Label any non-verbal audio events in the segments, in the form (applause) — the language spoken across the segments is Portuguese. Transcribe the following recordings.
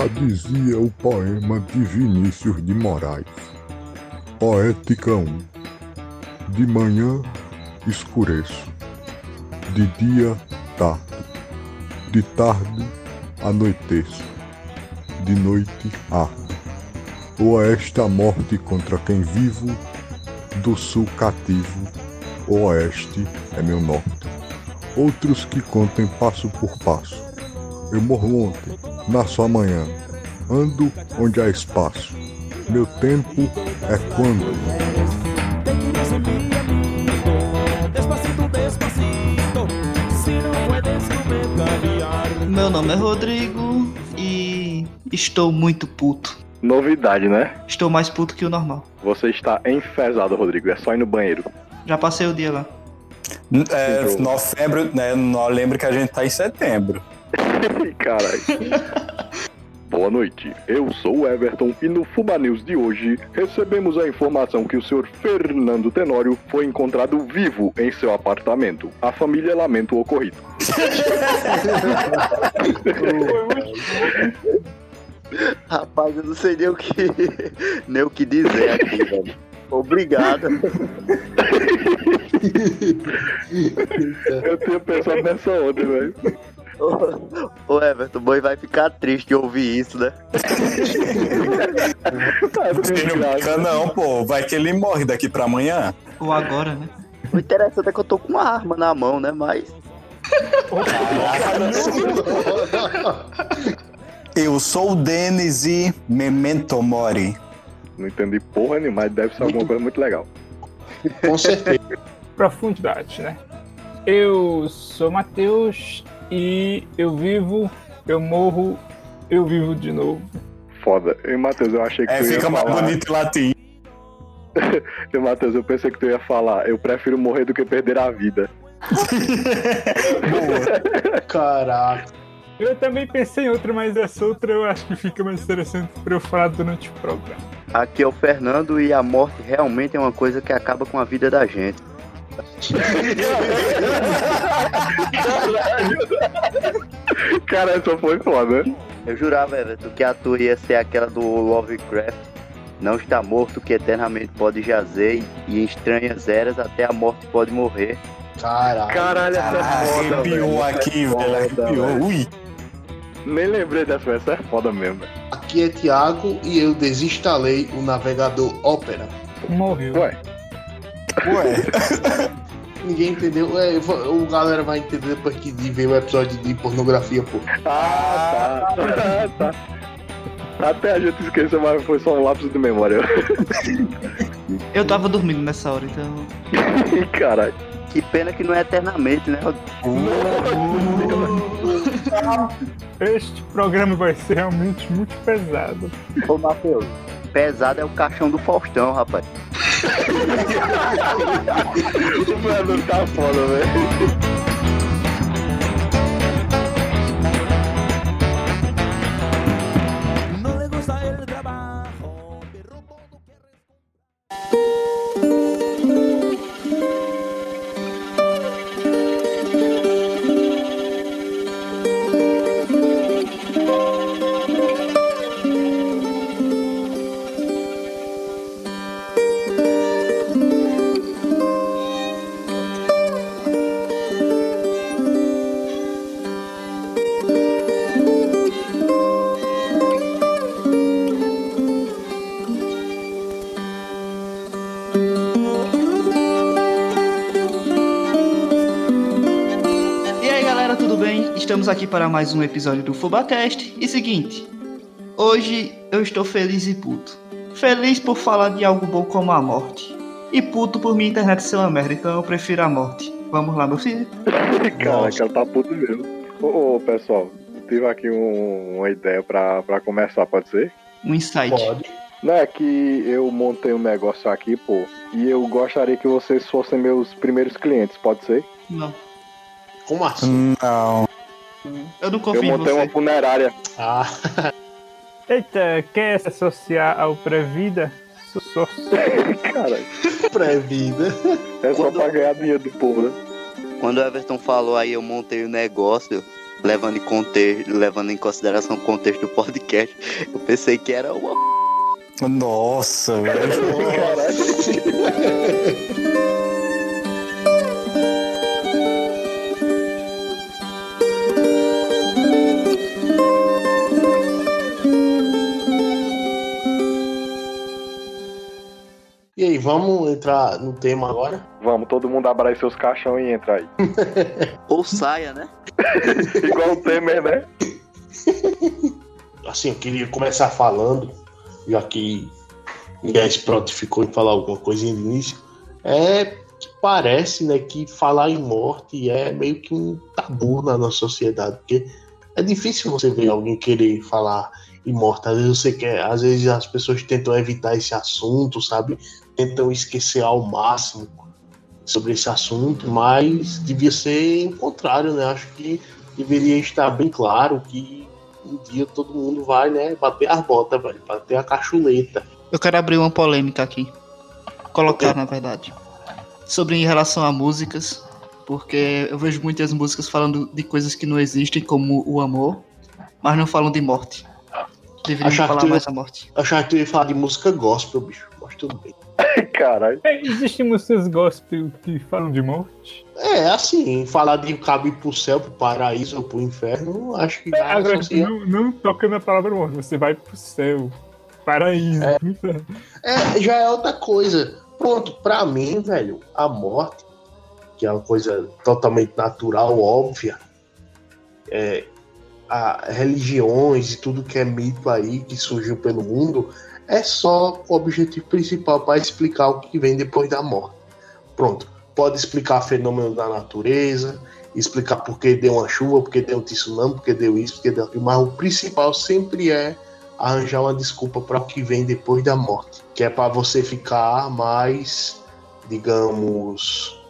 Já dizia o poema de Vinícius de Moraes. Poética 1. De manhã escureço, de dia tarde, de tarde anoiteço, de noite ardo. Oeste a morte contra quem vivo, do sul cativo, o oeste é meu norte. Outros que contem passo por passo. Eu morro ontem, nasço amanhã, ando onde há espaço. Meu tempo é quando. Meu nome é Rodrigo e estou muito puto. Novidade, né? Estou mais puto que o normal. Você está enfesado, Rodrigo. É só ir no banheiro. Já passei o dia lá. É, novembro, né? Não lembro que a gente tá em setembro. Caralho. Boa noite, eu sou o Everton e no Fuba News de hoje recebemos a informação que o senhor Fernando Tenório foi encontrado vivo em seu apartamento. A família lamenta o ocorrido. Rapaz, eu não sei nem o que, nem o que dizer aqui, velho. Obrigado. Eu tinha pensado nessa onda, velho. Ô, ô Everton, o boi vai ficar triste de ouvir isso, né? Não fica não, pô. Vai que ele morre daqui pra amanhã. Ou agora, né? O interessante é que eu tô com uma arma na mão, né? Mas. Eu sou o Denis e Memento Mori. Não entendi porra nenhuma, mas deve ser alguma coisa muito legal. Com certeza. profundidade, né? Eu sou Matheus e eu vivo, eu morro, eu vivo de novo. Foda. E Matheus, eu achei que É, tu ia fica mais bonito em latim. (laughs) E Matheus, eu pensei que tu ia falar. Eu prefiro morrer do que perder a vida. (laughs) Caraca. Eu também pensei em outra, mas essa outra eu acho que fica mais interessante pra eu falar durante o programa. Aqui é o Fernando e a morte realmente é uma coisa que acaba com a vida da gente. (laughs) Cara, essa foi foda. Eu jurava, Everton, que a tua ia ser aquela do Lovecraft. Não está morto que eternamente pode jazer e em estranhas eras até a morte pode morrer. Caraca. Caralho, essa é foda. Arrepiou velho. aqui, Foda, velho. Arrepiou. velho. Ui. Nem lembrei dessa, essa é foda mesmo. Aqui é Thiago e eu desinstalei o navegador Opera. Morreu. Ué, Ué. (laughs) Ninguém entendeu. É, o galera vai entender depois que ver o episódio de pornografia, pô. Ah, tá. Ah, tá. Até a gente esqueceu, mas foi só um lapso de memória. (laughs) Eu tava dormindo nessa hora, então. (laughs) Caralho. Que pena que não é eternamente, né? Este programa vai ser realmente muito pesado. Ô, Matheus. Pesado é o caixão do Faustão, rapaz. (laughs) O Fernando tá foda, velho. Aqui para mais um episódio do FubaCast. E seguinte, hoje eu estou feliz e puto. Feliz por falar de algo bom como a morte. E puto por minha internet ser uma merda, então eu prefiro a morte. Vamos lá, meu filho? Cara, cara tá puto mesmo. Ô, ô, pessoal, tive aqui um- uma ideia pra, pra começar, pode ser? Um insight. Pode. Não é que eu montei um negócio aqui, pô, e eu gostaria que vocês fossem meus primeiros clientes, pode ser? Não, Como assim? Não. Eu não Eu confio em montei você. uma funerária. Ah, (laughs) Eita, quer se associar ao Previda? Sou sócio. Cara, pré-vida. é só Quando- pra ganhar dinheiro do povo, né? Quando o Everton falou aí, eu montei o negócio, levando em, conte levando em consideração o contexto do podcast, eu pensei que era uma. Nossa, velho. (laughs) aí, vamos entrar no tema agora? Vamos, todo mundo abra aí seus caixão e entra aí. (laughs) Ou saia, né? (laughs) Igual o Temer, né? (laughs) Assim, eu queria começar falando, já que ninguém se prontificou em falar alguma coisinha de início. É que parece, né, que falar em morte é meio que um tabu na nossa sociedade, porque é difícil você ver alguém querer falar em morte. Às vezes você quer, às vezes as pessoas tentam evitar esse assunto, sabe? Tentam esquecer ao máximo sobre esse assunto, mas devia ser o contrário, né? Acho que deveria estar bem claro que um dia todo mundo vai, né, bater as botas, velho, bater a cachuleta. Eu quero abrir uma polêmica aqui. Colocar, na verdade. Sobre em relação a músicas. Porque eu vejo muitas músicas falando de coisas que não existem, como o amor, mas não falam de morte. Deveriam Achava falar que tu- mais da morte. Eu achava que tu ia falar de música gospel, bicho, mas tudo bem. Caralho. É, existem músicas gospel que falam de morte? É, assim, falar de cabo ir pro céu, pro paraíso ou pro inferno, acho que É, agora, associa- não, não toca na palavra morte, você vai pro céu. Paraíso. É, já é outra coisa. Pronto, pra mim, velho, a morte, que é uma coisa totalmente natural, óbvia, é, a religiões e tudo que é mito aí, que surgiu pelo mundo, é só o objetivo principal para explicar o que vem depois da morte. Pronto, pode explicar fenômenos da natureza, explicar por que deu uma chuva, por que deu um tsunami, por que deu isso, por que deu aquilo, mas o principal sempre é arranjar uma desculpa para o que vem depois da morte, que é para você ficar mais, digamos,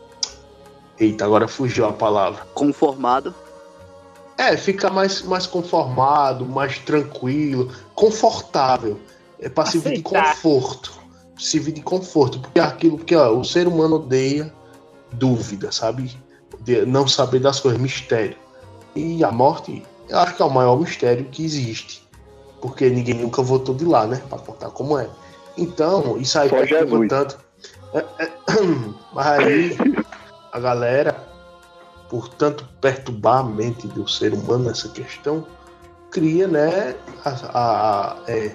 eita, agora fugiu a palavra. Conformado. É, fica mais, mais conformado, mais tranquilo, confortável. É para servir de conforto. Servir de conforto. Porque é aquilo que ó, o ser humano odeia dúvida, sabe? De não saber das coisas, mistério. E a morte, eu acho que é o maior mistério que existe. Porque ninguém nunca voltou de lá, né? Pra contar como é. Então, isso aí Só perturba tanto. É, é, (clears throat) mas aí, a galera, por tanto perturbar a mente do ser humano nessa questão, cria, né, a, a- a- é,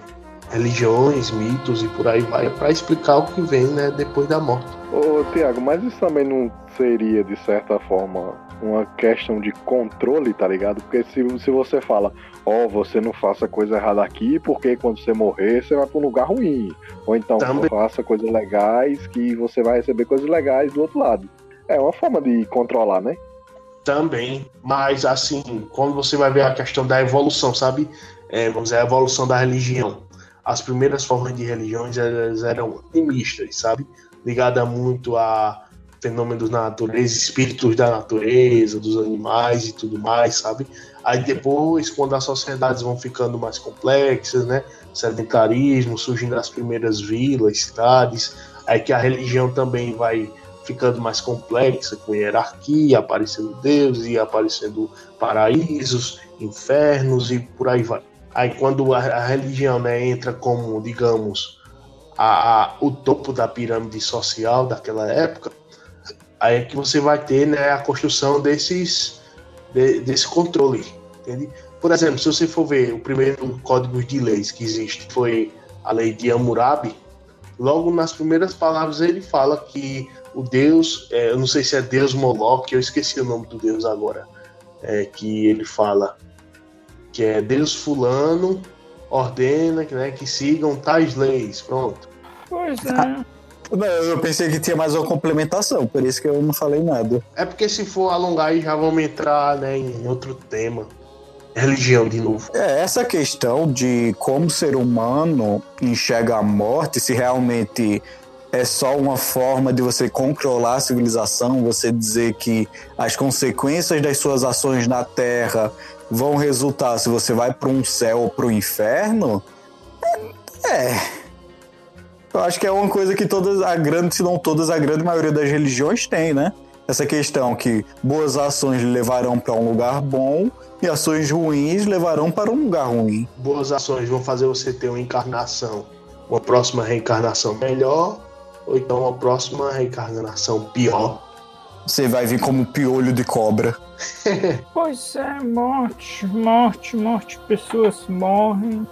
religiões, mitos e por aí vai, para explicar o que vem, né, depois da morte. Ô, Tiago, mas isso também não seria, de certa forma, uma questão de controle, tá ligado? Porque se, se você fala, ó, você não faça coisa errada aqui, porque quando você morrer, você vai pra um lugar ruim. Ou então, Também. faça coisas legais, que você vai receber coisas legais do outro lado. É uma forma de controlar, né? Também, mas assim, quando você vai ver a questão da evolução, sabe? É, vamos dizer, a evolução da religião. As primeiras formas de religiões elas eram animistas, sabe? Ligada muito a fenômenos da natureza, espíritos da natureza, dos animais e tudo mais, sabe? Aí depois, quando as sociedades vão ficando mais complexas, né? Sedentarismo, surgindo as primeiras vilas, cidades, aí que a religião também vai ficando mais complexa, com hierarquia, aparecendo deuses e aparecendo paraísos, infernos e por aí vai. Aí quando a, a religião né, entra como, digamos, a, a- o topo da pirâmide social daquela época, aí é que você vai ter né, a construção desses de- desse controle, entende? Por exemplo, se você for ver o primeiro código de leis que existe foi a lei de Hammurabi, logo nas primeiras palavras ele fala que o deus, é, eu não sei se é deus Moloch, eu esqueci o nome do deus agora, é, que ele fala que é Deus fulano ordena né, que sigam tais leis, pronto. Pois é. Não, eu pensei que tinha mais uma complementação, por isso que eu não falei nada. É porque se for alongar aí já vamos entrar né, em outro tema, religião de novo. É, essa questão de como o ser humano enxerga a morte, se realmente é só uma forma de você controlar a civilização, você dizer que as consequências das suas ações na Terra vão resultar se você vai para um céu ou para o inferno, é. Eu acho que é uma coisa que todas, a grande, se não todas, a grande maioria das religiões tem, né? essa questão que boas ações levarão para um lugar bom e ações ruins levarão para um lugar ruim. Boas ações vão fazer você ter uma encarnação, uma próxima reencarnação melhor, ou então uma próxima reencarnação pior. Você vai vir como um piolho de cobra. (laughs) Pois é, morte, morte, morte. Pessoas morrem,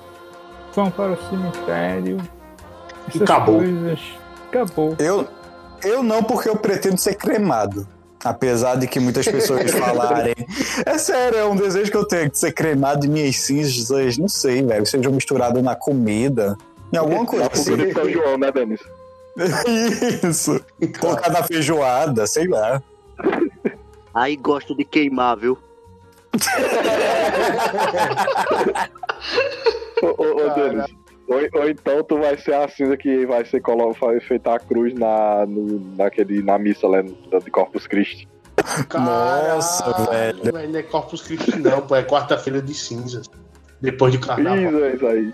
vão para o cemitério. E Essas acabou. coisas. Acabou. Eu, eu não, porque eu pretendo ser cremado. Apesar de que muitas pessoas (laughs) falarem. É sério, é um desejo que eu tenho de ser cremado de minhas cinzas, não sei, velho. Seja misturado na comida. Em alguma coisa assim. João, né, Denis? (laughs) Isso. Colocar na feijoada, sei lá. Aí gosta de queimar, viu? (laughs) Ô, ô, ô. Denis. Ou, ou então tu vai ser a cinza que vai ser vai feita a cruz na, no, naquele, na missa lá de Corpus Christi. Nossa, Caralho, velho. Não é Corpus Christi, não, pô. É quarta-feira de cinzas. Depois de carnaval. Isso, é isso aí.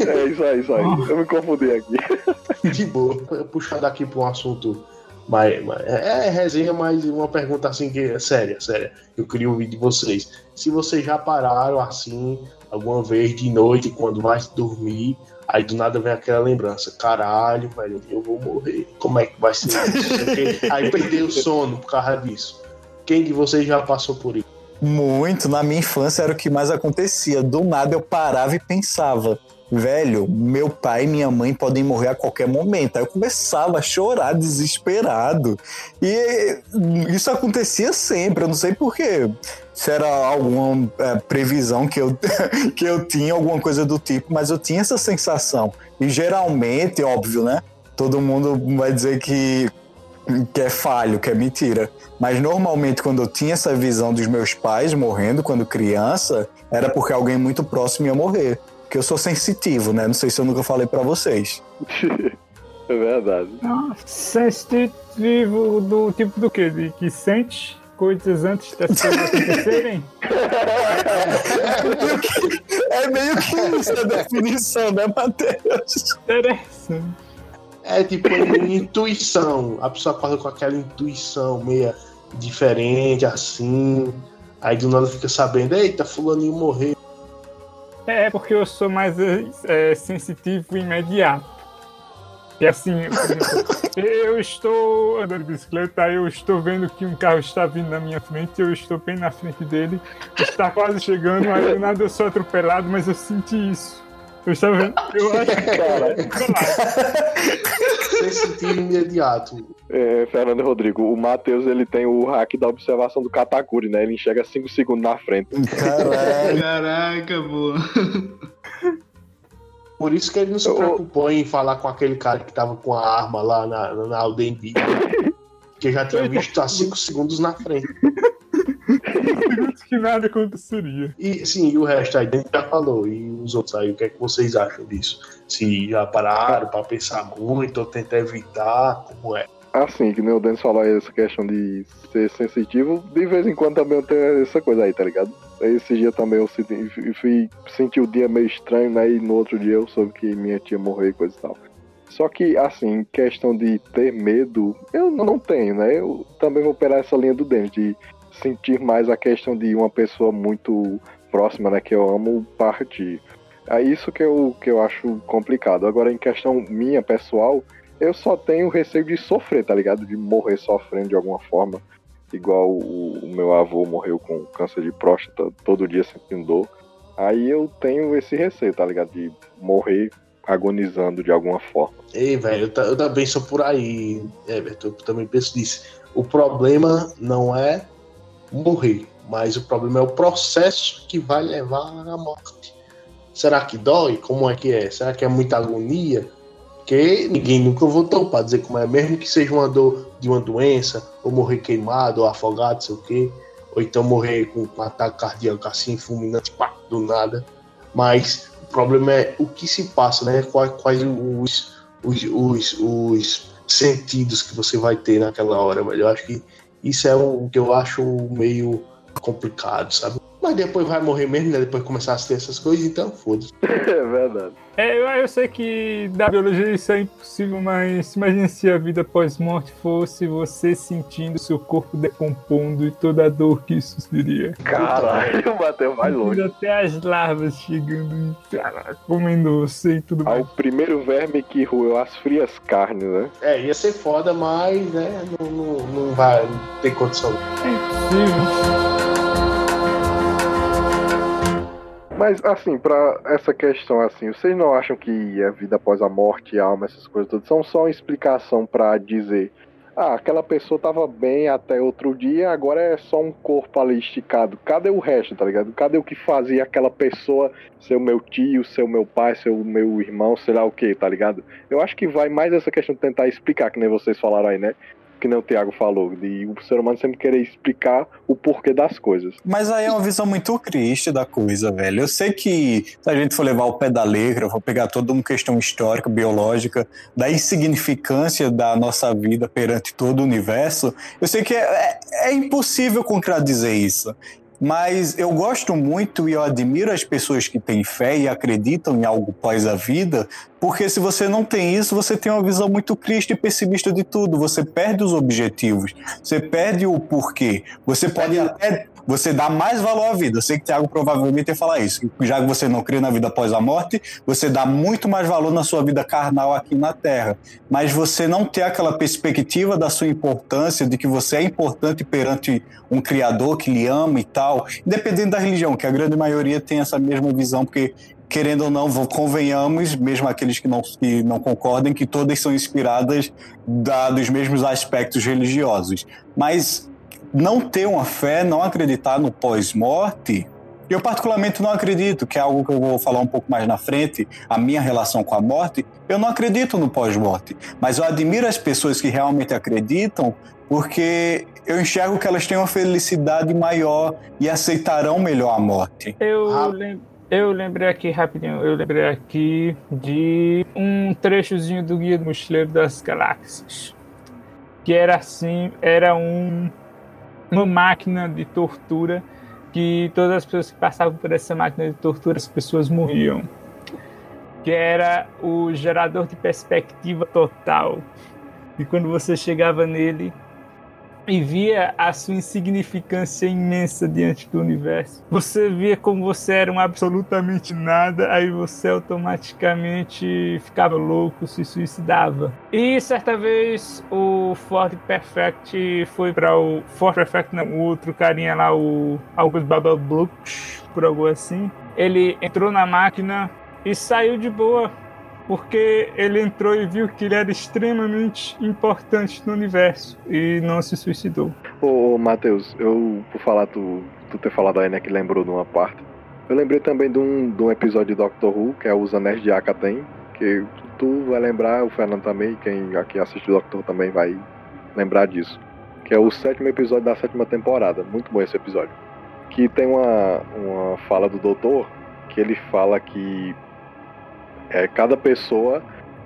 É isso aí, isso aí. Eu me confundi aqui. (laughs) De boa. Puxar daqui para um assunto mais, mais- é, é resenha, mas uma pergunta assim que é séria, séria. Eu queria ouvir de vocês. Se vocês já pararam assim alguma vez de noite quando vai dormir, aí do nada vem aquela lembrança, caralho, velho, eu vou morrer. Como é que vai ser isso? Aí perdeu o sono por causa disso. Quem de vocês já passou por isso? Muito. Na minha infância era o que mais acontecia. Do nada eu parava e pensava. Velho, meu pai e minha mãe podem morrer a qualquer momento. Aí eu começava a chorar desesperado. E isso acontecia sempre, eu não sei porquê. Se era alguma é, previsão que eu, (laughs) que eu tinha, alguma coisa do tipo, mas eu tinha essa sensação. E geralmente, óbvio, né? Todo mundo vai dizer que, que é falho, que é mentira. Mas normalmente, quando eu tinha essa visão dos meus pais morrendo quando criança, era porque alguém muito próximo ia morrer. Porque eu sou sensitivo, né? Não sei se eu nunca falei pra vocês. (laughs) É verdade. Nossa, sensitivo do tipo do quê? De que sente coisas antes das coisas acontecerem? (laughs) É meio que isso a definição, né, Matheus? Interessante. É tipo uma intuição. A pessoa acorda com aquela intuição meia diferente, assim. Aí do nada fica sabendo, eita, fulaninho morreu. É, porque eu sou mais é, sensitivo e imediato. E assim, por exemplo, (laughs) eu estou andando de bicicleta, eu estou vendo que um carro está vindo na minha frente, eu estou bem na frente dele, está quase chegando, aí do nada eu sou atropelado, mas eu senti isso. Eu estava vendo, (laughs) eu acho que Cara, Sensitivo imediato. é, Fernando e Rodrigo, o Matheus ele tem o hack da observação do Katakuri, né? Ele enxerga 5 segundos na frente. Caralho. Caraca, boa. Por isso que ele não se preocupou em falar com aquele cara que tava com a arma lá na, na Aldenby. Que já tinha visto há 5 segundos na frente. Que nada aconteceria. E sim, e o resto aí dentro já falou. E os outros aí, o que é que vocês acham disso? Se já pararam pra pensar muito ou tentar evitar, como é? Assim, que nem o Denis falou aí, essa questão de ser sensitivo, de vez em quando também eu tenho essa coisa aí, tá ligado? Esse dia também eu senti, fui- fui, senti o dia meio estranho, né? E no outro dia eu soube que minha tia morreu e coisa e tal. Só que, assim, questão de ter medo, eu não tenho, né? Eu também vou operar essa linha do Denis, de sentir mais a questão de uma pessoa muito próxima, né? Que eu amo partir. É isso que eu, que eu acho complicado. Agora, em questão minha, pessoal, eu só tenho receio de sofrer, tá ligado? De morrer sofrendo de alguma forma. Igual o, o meu avô morreu com câncer de próstata, todo dia sentindo dor. Aí eu tenho esse receio, tá ligado? De morrer agonizando de alguma forma. Ei, velho, eu, eu também sou por aí, Everton. Eu também penso nisso. O problema não é morrer, mas o problema é o processo que vai levar à morte. Será que dói? Como é que é? Será que é muita agonia? Porque ninguém nunca voltou para dizer como é, mesmo que seja uma dor de uma doença, ou morrer queimado, ou afogado, sei o quê, ou então morrer com um ataque cardíaco assim, fulminante, pá, do nada. Mas o problema é o que se passa, né? Quais, quais os, os, os, os sentidos que você vai ter naquela hora, velho. Eu acho que isso é o que eu acho meio complicado, sabe? Mas depois vai morrer mesmo, né? Depois começar a ter essas coisas, então foda-se. (laughs) É verdade. É, eu, eu sei que da biologia isso é impossível, mas imagine se a vida pós-morte fosse você sentindo seu corpo decompondo e toda a dor que isso seria. Caralho, bateu mais longe. Até as larvas chegando e comendo você e tudo mais. primeiro verme que roeu as frias carnes, né? É, ia ser foda, mas, né, não, não, não vai ter condição. Sim. Mas, assim, pra essa questão, assim, vocês não acham que a vida após a morte, a alma, essas coisas todas, são só uma explicação pra dizer ah, aquela pessoa tava bem até outro dia, agora é só um corpo ali esticado. Cadê o resto, tá ligado? Cadê o que fazia aquela pessoa ser o meu tio, ser o meu pai, ser o meu irmão, sei lá o que, tá ligado? Eu acho que vai mais essa questão de tentar explicar, que nem vocês falaram aí, né? Que nem o Thiago falou, de o ser humano sempre querer explicar o porquê das coisas. Mas aí é uma visão muito triste da coisa, velho. Eu sei que se a gente for levar o pé da letra, for pegar toda uma questão histórica, biológica, da insignificância da nossa vida perante todo o universo, eu sei que é, é- é impossível contradizer isso. Mas eu gosto muito e eu admiro as pessoas que têm fé e acreditam em algo pós a vida, porque se você não tem isso, você tem uma visão muito triste e pessimista de tudo. Você perde os objetivos, você perde o porquê. Você pode até. Você dá mais valor à vida. Eu sei que o Thiago provavelmente ia falar isso. Já que você não crê na vida após a morte, você dá muito mais valor na sua vida carnal aqui na Terra. Mas você não ter aquela perspectiva da sua importância, de que você é importante perante um Criador que lhe ama e tal, independente da religião, que a grande maioria tem essa mesma visão, porque querendo ou não, convenhamos, mesmo aqueles que não, que não concordem, que todas são inspiradas da- dos mesmos aspectos religiosos. Mas não ter uma fé, não acreditar no pós-morte, eu particularmente não acredito, que é algo que eu vou falar um pouco mais na frente, a minha relação com a morte, eu não acredito no pós-morte. Mas eu admiro as pessoas que realmente acreditam, porque eu enxergo que elas têm uma felicidade maior e aceitarão melhor a morte. Eu, Ah. lem- eu lembrei aqui rapidinho, eu lembrei aqui de um trechozinho do Guia do Mochileiro das Galáxias. Que era assim, era um, uma máquina de tortura que todas as pessoas que passavam por essa máquina de tortura, as pessoas morriam. Que era o gerador de perspectiva total. E quando você chegava nele, e via a sua insignificância imensa diante do universo. Você via como você era um absolutamente nada, aí você automaticamente ficava louco, se suicidava. E certa vez o Ford Perfect foi para o Ford Perfect, não, o outro carinha lá, o August Babablux, por algo assim. Ele entrou na máquina e saiu de boa porque ele entrou e viu que ele era extremamente importante no universo e não se suicidou. Ô, Matheus, eu, por falar, tu, tu ter falado aí, né, que lembrou de uma parte, eu lembrei também de um, de um episódio de Doctor Who, que é os Anéis de Akaten, que tu vai lembrar, o Fernando também, quem aqui assiste o Doctor também vai lembrar disso, que é o sétimo episódio da sétima temporada, muito bom esse episódio, que tem uma, uma fala do Doutor, que ele fala que é, cada pessoa,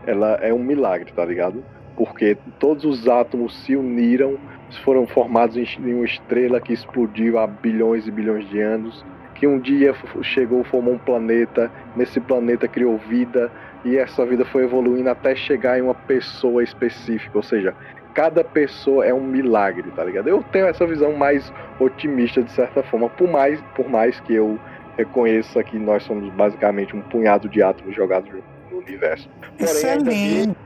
ela é um milagre, tá ligado? Porque todos os átomos se uniram foram formados em uma estrela que explodiu há bilhões e bilhões de anos, que um dia chegou, formou um planeta, nesse planeta criou vida, e essa vida foi evoluindo até chegar em uma pessoa específica, ou seja, cada pessoa é um milagre, tá ligado? Eu tenho essa visão mais otimista de certa forma, por mais, por mais que eu reconheça que nós somos basicamente um punhado de átomos jogados no universo. Isso Porém, é ainda lindo.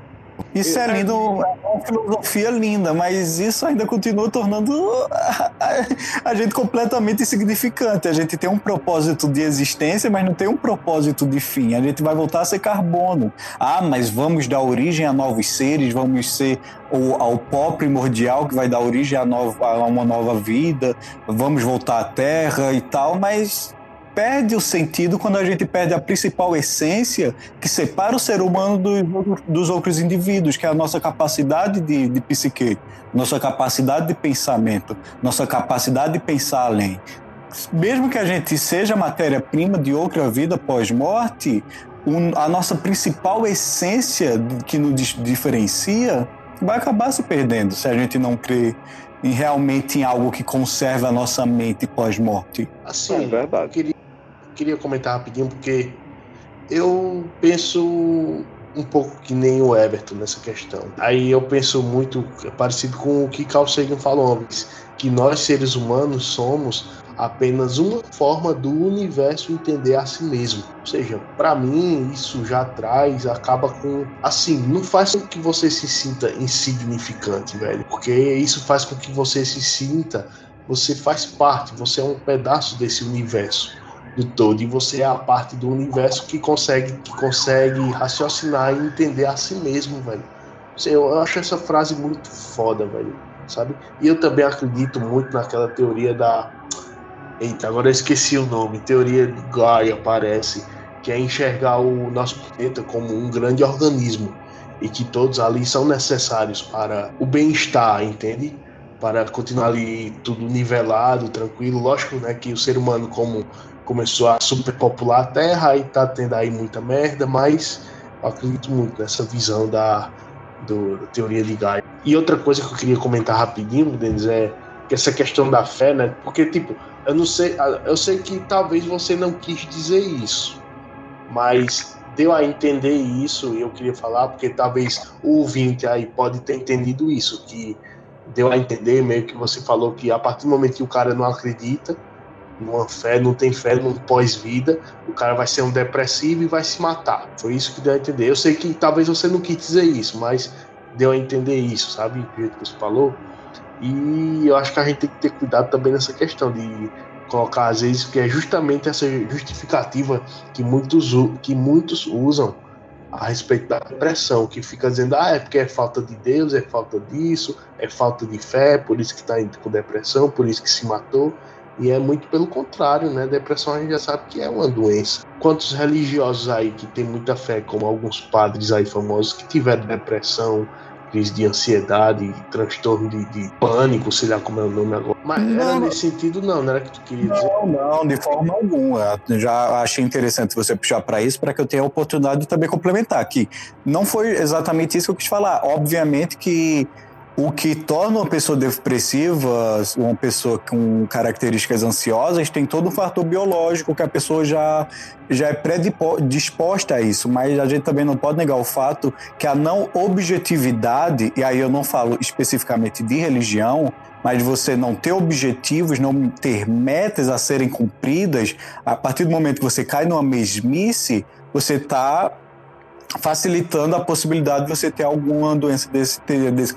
Isso é lindo, é uma filosofia linda, mas isso ainda continua tornando a, a- a gente completamente insignificante. A gente tem um propósito de existência, mas não tem um propósito de fim. A gente vai voltar a ser carbono. Ah, mas vamos dar origem a novos seres, vamos ser o, ao pó primordial que vai dar origem a, nova, a uma nova vida, vamos voltar à Terra e tal, mas perde o sentido quando a gente perde a principal essência que separa o ser humano dos, outros- dos outros indivíduos, que é a nossa capacidade de, de psique, nossa capacidade de pensamento, nossa capacidade de pensar além. Mesmo que a gente seja matéria-prima de outra vida pós-morte, um- a nossa principal essência que nos diferencia vai acabar se perdendo se a gente não crer em realmente em algo que conserva a nossa mente pós-morte. Assim, É verdade. eu queria, queria comentar rapidinho, porque eu penso um pouco que nem o Everton nessa questão. Aí eu penso muito parecido com o que Carl Sagan falou antes, que nós seres humanos somos apenas uma forma do universo entender a si mesmo. Ou seja, para mim isso já traz, acaba com assim, não faz com que você se sinta insignificante, velho, porque isso faz com que você se sinta, você faz parte, você é um pedaço desse universo do todo e você é a parte do universo que consegue que consegue raciocinar e entender a si mesmo, velho. Eu acho essa frase muito foda, velho, sabe? E eu também acredito muito naquela teoria da Eita, agora eu esqueci o nome. Teoria de Gaia, parece. Que é enxergar o nosso planeta como um grande organismo. E que todos ali são necessários para o bem-estar, entende? Para continuar ali tudo nivelado, tranquilo. Lógico, né, que o ser humano, como começou a superpopular a Terra, aí tá tendo aí muita merda, mas eu acredito muito nessa visão da, do, da teoria de Gaia. E outra coisa que eu queria comentar rapidinho, Denis, é que essa questão da fé, né? Porque, tipo, eu não sei, eu sei que talvez você não quis dizer isso, mas deu a entender isso e eu queria falar porque talvez o ouvinte aí pode ter entendido isso, que deu a entender meio que você falou que a partir do momento que o cara não acredita fé, não tem fé num pós-vida, o cara vai ser um depressivo e vai se matar. Foi isso que deu a entender. Eu sei que talvez você não quis dizer isso, mas deu a entender isso, sabe? Do jeito que você falou. E eu acho que a gente tem que ter cuidado também nessa questão de colocar, às vezes, que é justamente essa justificativa que muitos, que muitos usam a respeito da depressão, que fica dizendo, ah, é porque é falta de Deus, é falta disso, é falta de fé, por isso que está indo com depressão, por isso que se matou. E é muito pelo contrário, né? Depressão a gente já sabe que é uma doença. Quantos religiosos aí que tem muita fé, como alguns padres aí famosos que tiveram depressão, crise de ansiedade, transtorno de, de, pânico, sei lá como é o nome agora. Mas não, era nesse sentido, não, não era que tu queria dizer? Não, não, de forma alguma. Já achei interessante você puxar para isso, para que eu tenha a oportunidade de também complementar aqui. Não foi exatamente isso que eu quis falar. Obviamente que o que torna uma pessoa depressiva, uma pessoa com características ansiosas, tem todo um fator biológico que a pessoa já, já é predisposta a isso, mas a gente também não pode negar o fato que a não objetividade, e aí eu não falo especificamente de religião, mas você não ter objetivos, não ter metas a serem cumpridas, a partir do momento que você cai numa mesmice, você está facilitando a possibilidade de você ter alguma doença desse, desse,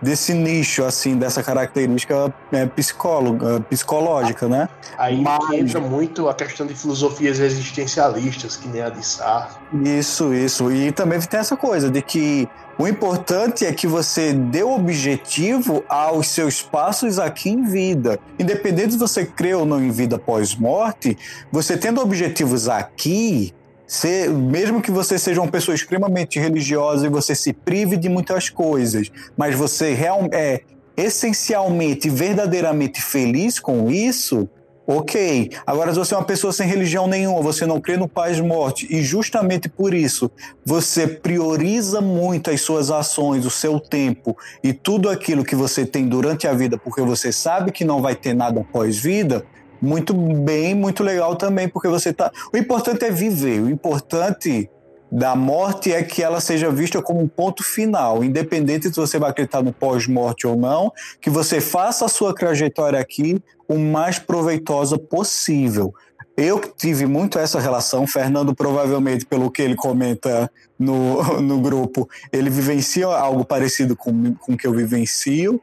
desse nicho, assim, dessa característica é, psicóloga, psicológica, né? Aí Mas... entra muito a questão de filosofias existencialistas, que nem a de Sartre. Isso, isso. E também tem essa coisa de que o importante é que você dê objetivo aos seus passos aqui em vida. Independente se você crê ou não em vida pós-morte, você tendo objetivos aqui, ser, mesmo que você seja uma pessoa extremamente religiosa e você se prive de muitas coisas, mas você real, é essencialmente, verdadeiramente feliz com isso, ok. Agora, se você é uma pessoa sem religião nenhuma, você não crê no paz-morte, e justamente por isso você prioriza muito as suas ações, o seu tempo e tudo aquilo que você tem durante a vida, porque você sabe que não vai ter nada pós-vida, muito bem, muito legal também, porque você tá. O importante é viver, o importante da morte é que ela seja vista como um ponto final, independente se você vai acreditar no pós-morte ou não, que você faça a sua trajetória aqui o mais proveitosa possível. Eu tive muito essa relação, Fernando provavelmente, pelo que ele comenta no, (laughs) no grupo, ele vivencia algo parecido com, com o que eu vivencio,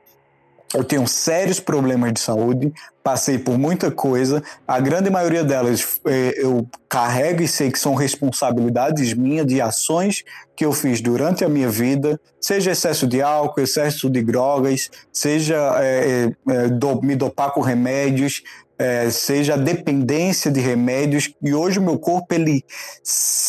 eu tenho sérios problemas de saúde, passei por muita coisa. A grande maioria delas é, eu carrego e sei que são responsabilidades minhas de ações que eu fiz durante a minha vida, seja excesso de álcool, excesso de drogas, seja é, é, do, me dopar com remédios, é, seja dependência de remédios. E hoje o meu corpo ele,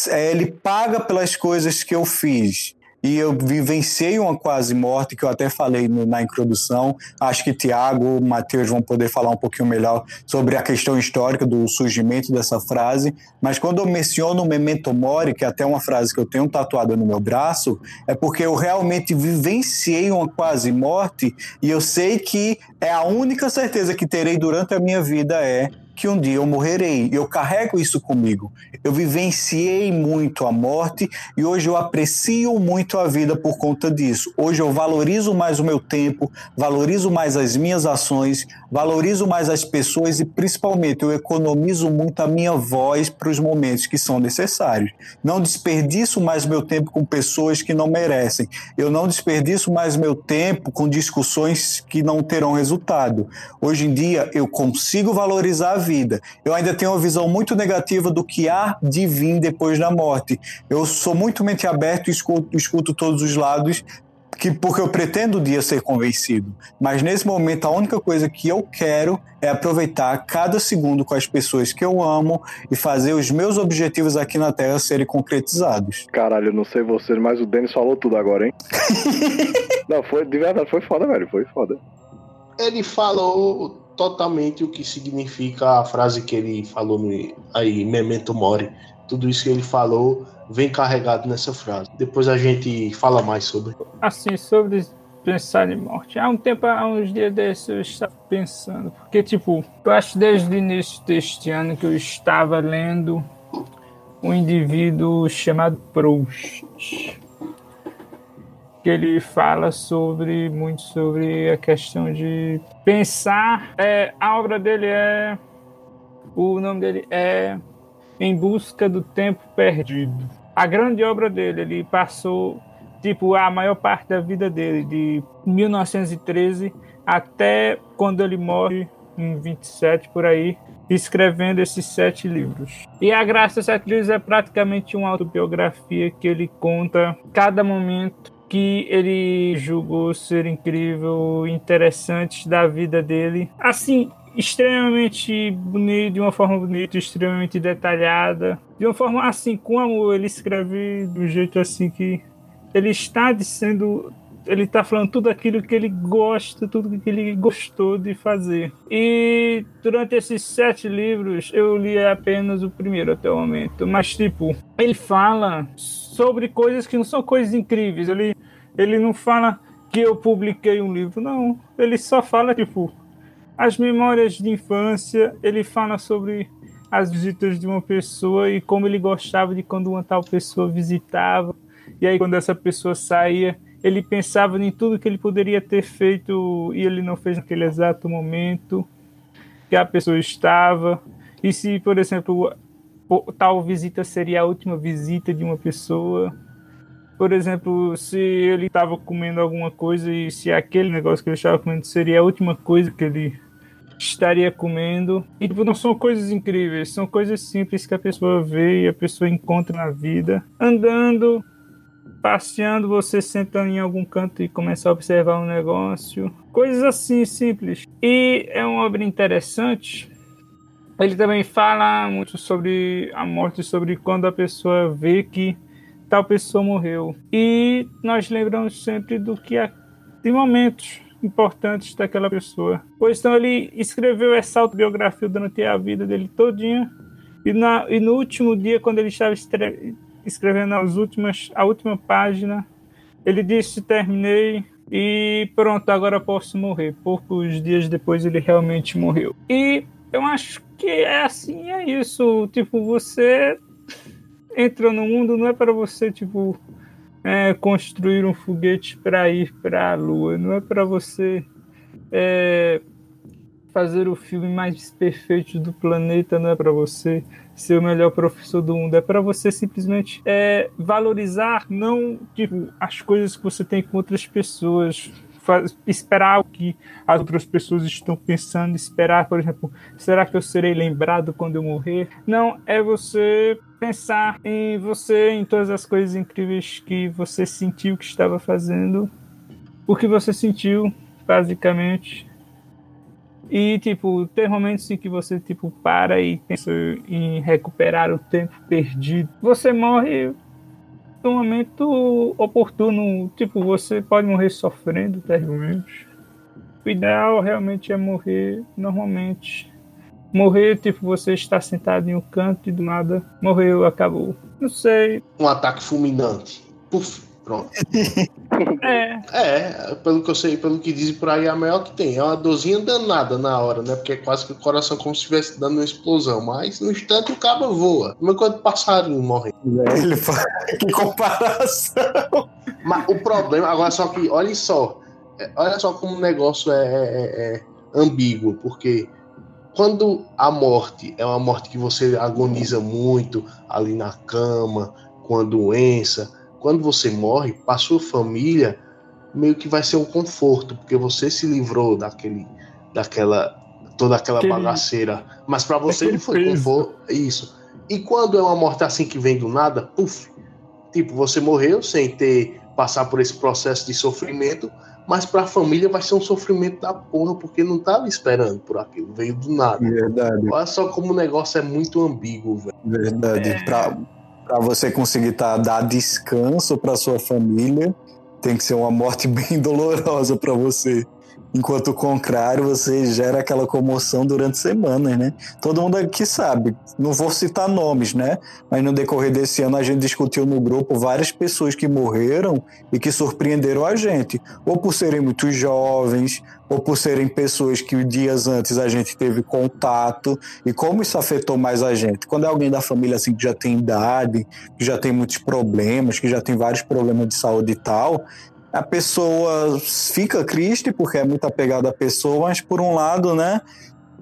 é, ele paga pelas coisas que eu fiz. E eu vivenciei uma quase morte, que eu até falei no, na introdução. Acho que Tiago, Matheus vão poder falar um pouquinho melhor sobre a questão histórica do surgimento dessa frase. Mas quando eu menciono Memento Mori, que é até uma frase que eu tenho tatuada no meu braço, é porque eu realmente vivenciei uma quase morte e eu sei que é a única certeza que terei durante a minha vida é que um dia eu morrerei. Eu carrego isso comigo. Eu vivenciei muito a morte e hoje eu aprecio muito a vida por conta disso. Hoje eu valorizo mais o meu tempo, valorizo mais as minhas ações, valorizo mais as pessoas e principalmente eu economizo muito a minha voz para os momentos que são necessários. Não desperdiço mais meu tempo com pessoas que não merecem. Eu não desperdiço mais meu tempo com discussões que não terão resultado. Hoje em dia eu consigo valorizar a vida. Eu ainda tenho uma visão muito negativa do que há de vir depois da morte. Eu sou muito mente aberta e escuto, escuto todos os lados, que porque eu pretendo um dia ser convencido. Mas nesse momento a única coisa que eu quero é aproveitar cada segundo com as pessoas que eu amo e fazer os meus objetivos aqui na Terra serem concretizados. Caralho, eu não sei vocês, mas o Denis falou tudo agora, hein? (laughs) não, foi de verdade, foi foda, velho, foi foda. Ele falou totalmente o que significa a frase que ele falou no, aí, Memento Mori. Tudo isso que ele falou vem carregado nessa frase. Depois a gente fala mais sobre. Assim, sobre pensar em morte. Há um tempo, há uns dias desses, eu estava pensando. Porque, tipo, eu acho desde o início deste ano que eu estava lendo um indivíduo chamado Proust que ele fala sobre muito sobre a questão de pensar. É, a obra dele é o nome dele é Em Busca do Tempo Perdido. A grande obra dele, ele passou tipo a maior parte da vida dele de 1913 até quando ele morre em 27 por aí, escrevendo esses sete livros. E a graça dos sete livros é praticamente uma autobiografia que ele conta cada momento que ele julgou ser incrível, interessantes da vida dele. Assim, extremamente bonito, de uma forma bonita, extremamente detalhada, de uma forma assim, com amor. Ele escreve do jeito assim que ele está dizendo ele está falando tudo aquilo que ele gosta, tudo que ele gostou de fazer. E durante esses sete livros, eu li apenas o primeiro até o momento. Mas, tipo, ele fala sobre coisas que não são coisas incríveis. Ele, ele não fala que eu publiquei um livro, não. Ele só fala, tipo, as memórias de infância. Ele fala sobre as visitas de uma pessoa e como ele gostava de quando uma tal pessoa visitava. E aí, quando essa pessoa saía ele pensava em tudo que ele poderia ter feito e ele não fez naquele exato momento que a pessoa estava. E se, por exemplo, tal visita seria a última visita de uma pessoa. Por exemplo, se ele estava comendo alguma coisa e se aquele negócio que ele estava comendo seria a última coisa que ele estaria comendo. E tipo, não são coisas incríveis, são coisas simples que a pessoa vê e a pessoa encontra na vida. Andando, passeando, você sentando em algum canto e começar a observar um negócio. Coisas assim simples. E é uma obra interessante. Ele também fala muito sobre a morte, sobre quando a pessoa vê que tal pessoa morreu. E nós lembramos sempre do que há de momentos importantes daquela pessoa. Pois então ele escreveu essa autobiografia durante a vida dele todinha. E, na, e no último dia, quando ele estava escrevendo as últimas, a última página. Ele disse: terminei e pronto, agora posso morrer. Poucos dias depois ele realmente morreu. E eu acho que é assim, é isso. Tipo, você entra no mundo não é para você tipo é, construir um foguete para ir para a Lua, não é para você é, fazer o filme mais perfeito do planeta, não é para você ser o melhor professor do mundo, é para você simplesmente é, valorizar não tipo, as coisas que você tem com outras pessoas, esperar o que as outras pessoas estão pensando, esperar, por exemplo, será que eu serei lembrado quando eu morrer? Não, é você pensar em você, em todas as coisas incríveis que você sentiu que estava fazendo, o que você sentiu, basicamente, e, tipo, ter momentos em que você, tipo, para e pensa em recuperar o tempo perdido. Você morre no momento oportuno, tipo, você pode morrer sofrendo terrivelmente. O ideal realmente é morrer normalmente. Morrer, tipo, você está sentado em um canto e do nada morreu, acabou. Não sei. Um ataque fulminante. Puf, pronto. (laughs) É, É, pelo que eu sei, pelo que dizem por aí, é a maior que tem. É uma dorzinha danada na hora, né? Porque é quase que o coração como se estivesse dando uma explosão. Mas no instante o cabo voa. Como é quando passarinho morre. Ele fala (laughs) que comparação. Mas o problema, agora só que, olha só, é, olha só como o negócio é, é- é ambíguo, porque quando a morte é uma morte que você agoniza muito ali na cama, com a doença, quando você morre, para sua família, meio que vai ser um conforto, porque você se livrou daquele, daquela, toda aquela Aquele- bagaceira. Mas para você não foi peso. conforto. Isso. E quando é uma morte assim que vem do nada, puf, tipo, você morreu sem ter passar por esse processo de sofrimento, mas para a família vai ser um sofrimento da porra, porque não tava esperando por aquilo, veio do nada. Verdade, Olha só como o negócio é muito ambíguo, velho. verdade. É. Pra, pra você conseguir tá, dar descanso pra sua família, tem que ser uma morte (laughs) bem dolorosa pra você. Enquanto o contrário, você gera aquela comoção durante semanas, né? Todo mundo aqui sabe. Não vou citar nomes, né? Mas no decorrer desse ano a gente discutiu no grupo várias pessoas que morreram e que surpreenderam a gente. Ou por serem muito jovens, ou por serem pessoas que dias antes a gente teve contato. E como isso afetou mais a gente? Quando é alguém da família assim que já tem idade, que já tem muitos problemas, que já tem vários problemas de saúde e tal, a pessoa fica triste porque é muito apegada à pessoa, mas por um lado, né,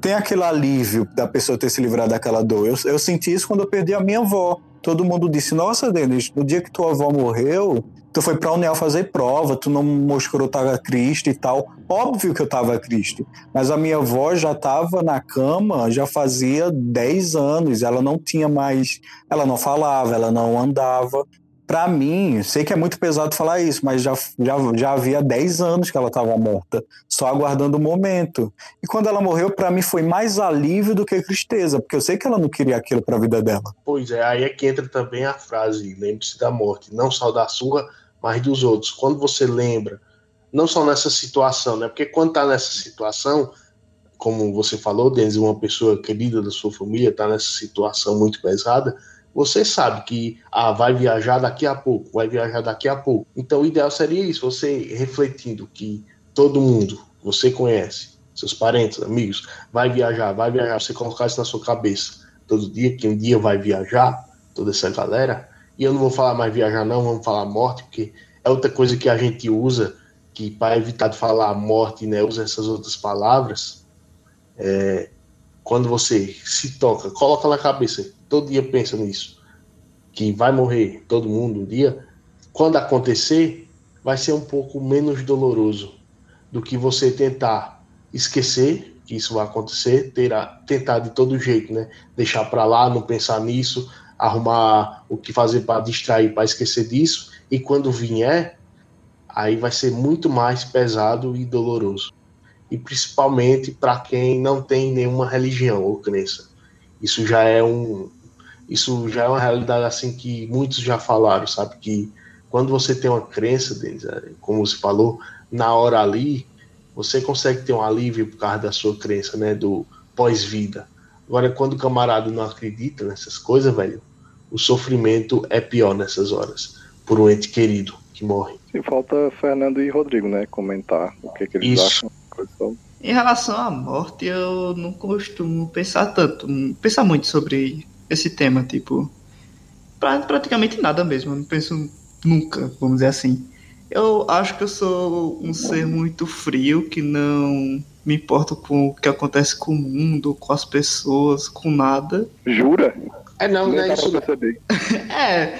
tem aquele alívio da pessoa ter se livrado daquela dor. Eu, eu senti isso quando eu perdi a minha avó. Todo mundo disse: Nossa, Denis, no dia que tua avó morreu, tu foi pra União fazer prova, tu não mostrou que tava triste e tal. Óbvio que eu tava triste, mas a minha avó já tava na cama já fazia 10 anos, ela não tinha mais, ela não falava, ela não andava. Pra mim, sei que é muito pesado falar isso, mas já, já, já havia 10 anos que ela estava morta, só aguardando o momento. E quando ela morreu, pra mim foi mais alívio do que tristeza, porque eu sei que ela não queria aquilo pra vida dela. Pois é, aí é que entra também a frase, lembre-se da morte, não só da sua, mas dos outros. Quando você lembra, não só nessa situação, né? Porque quando tá nessa situação, como você falou, Denis, uma pessoa querida da sua família tá nessa situação muito pesada, você sabe que ah, vai viajar daqui a pouco, vai viajar daqui a pouco. Então o ideal seria isso, você refletindo que todo mundo você conhece, seus parentes, amigos, vai viajar, vai viajar, você colocar isso na sua cabeça todo dia, que um dia vai viajar, toda essa galera, e eu não vou falar mais viajar não, vamos falar morte, porque é outra coisa que a gente usa, que para evitar de falar morte, né, usa essas outras palavras, é, quando você se toca, coloca na cabeça, todo dia pensa nisso, que vai morrer todo mundo um dia, quando acontecer, vai ser um pouco menos doloroso do que você tentar esquecer que isso vai acontecer, terá, tentar de todo jeito, né? Deixar para lá, não pensar nisso, arrumar o que fazer para distrair, para esquecer disso, e quando vier, aí vai ser muito mais pesado e doloroso. E principalmente para quem não tem nenhuma religião ou crença. Isso já é um isso já é uma realidade assim que muitos já falaram, sabe que quando você tem uma crença, Denis, é, como você falou, na hora ali, você consegue ter um alívio por causa da sua crença, né, do pós-vida. Agora, quando o camarada não acredita nessas coisas, velho, o sofrimento é pior nessas horas, por um ente querido que morre. E falta Fernando e Rodrigo, né? Comentar o que, que eles Isso. acham. Em relação à morte, eu não costumo pensar tanto, pensar muito sobre esse tema, tipo, pra, praticamente nada mesmo, eu não penso nunca, vamos dizer assim. Eu acho que eu sou um ser muito frio, que não me importo com o que acontece com o mundo, com as pessoas, com nada. Jura? É não, não é isso. (laughs) É,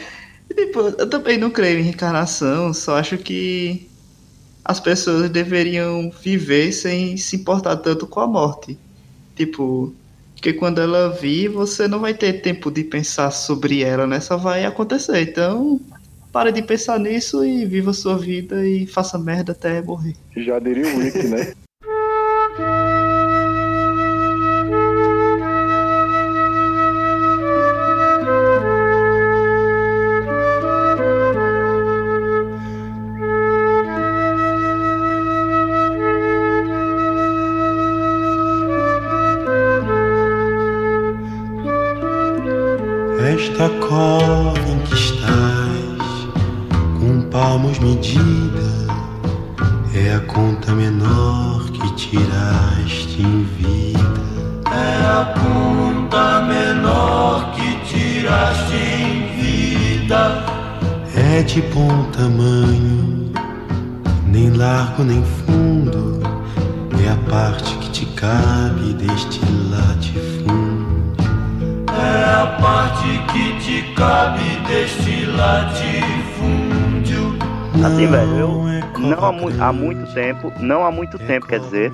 tipo, eu também não creio em reencarnação, só acho que as pessoas deveriam viver sem se importar tanto com a morte. Tipo, porque quando ela vir, você não vai ter tempo de pensar sobre ela, né? Só vai acontecer. Então, pare de pensar nisso e viva a sua vida e faça merda até morrer. Já diria o Rick, né? (laughs) mu- há muito tempo, não há muito tempo, quer dizer,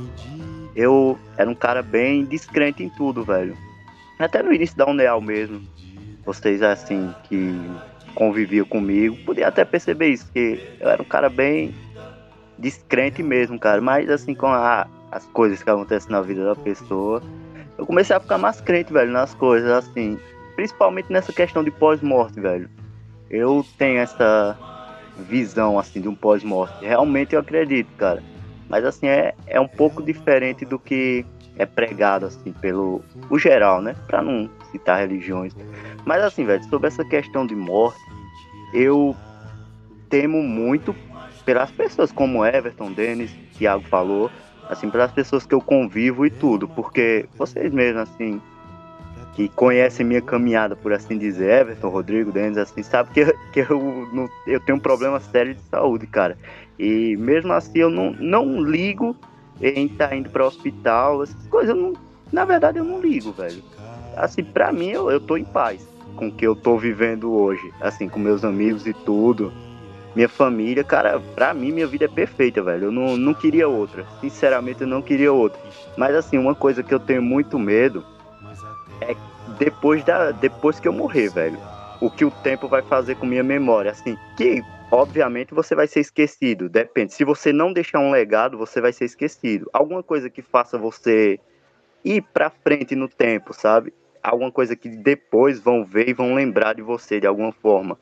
eu era um cara bem descrente em tudo, velho. Até no início da Uneal mesmo. Vocês, assim, que conviviam comigo, podia até perceber isso, que eu era um cara bem descrente mesmo, cara. Mas, assim, com a- as coisas que acontecem na vida da pessoa, eu comecei a ficar mais crente, velho, nas coisas, assim. Principalmente nessa questão de pós-morte, velho. Eu tenho essa visão, assim, de um pós-morte. Realmente eu acredito, cara. Mas, assim, é, é um pouco diferente do que é pregado, assim, pelo o geral, né? Pra não citar religiões. Mas, assim, velho, sobre essa questão de morte, eu temo muito pelas pessoas como Everton, Denis, Thiago falou, assim, pelas pessoas que eu convivo e tudo, porque vocês mesmos, assim, que conhecem minha caminhada, por assim dizer, Everton, Rodrigo, Denis, assim, sabe que, que eu, não, eu tenho um problema sério de saúde, cara. E mesmo assim eu não, não ligo em estar indo para hospital, essas coisas, eu não, na verdade eu não ligo, velho. Assim, pra mim eu, eu tô em paz com o que eu tô vivendo hoje, assim, com meus amigos e tudo. Minha família, cara, pra mim minha vida é perfeita, velho. Eu não, não queria outra. Sinceramente, eu não queria outra. Mas assim, uma coisa que eu tenho muito medo é depois da depois que eu morrer, velho. O que o tempo vai fazer com minha memória, assim, que obviamente você vai ser esquecido, depende. Se você não deixar um legado, você vai ser esquecido. Alguma coisa que faça você ir pra frente no tempo, sabe? Alguma coisa que depois vão ver e vão lembrar de você de alguma forma.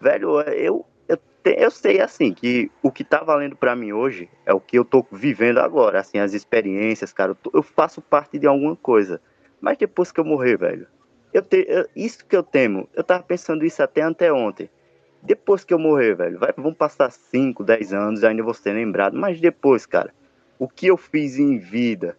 Velho, eu eu, te- eu sei assim que o que tá valendo pra mim hoje é o que eu tô vivendo agora, assim, as experiências, cara. Eu, tô- eu faço parte de alguma coisa. Mas depois que eu morrer, velho, eu te, eu- isso que eu temo, eu tava pensando isso até anteontem. Depois que eu morrer, velho, vai, vão passar 5, 10 anos, ainda vou ser lembrado. Mas depois, cara, o que eu fiz em vida,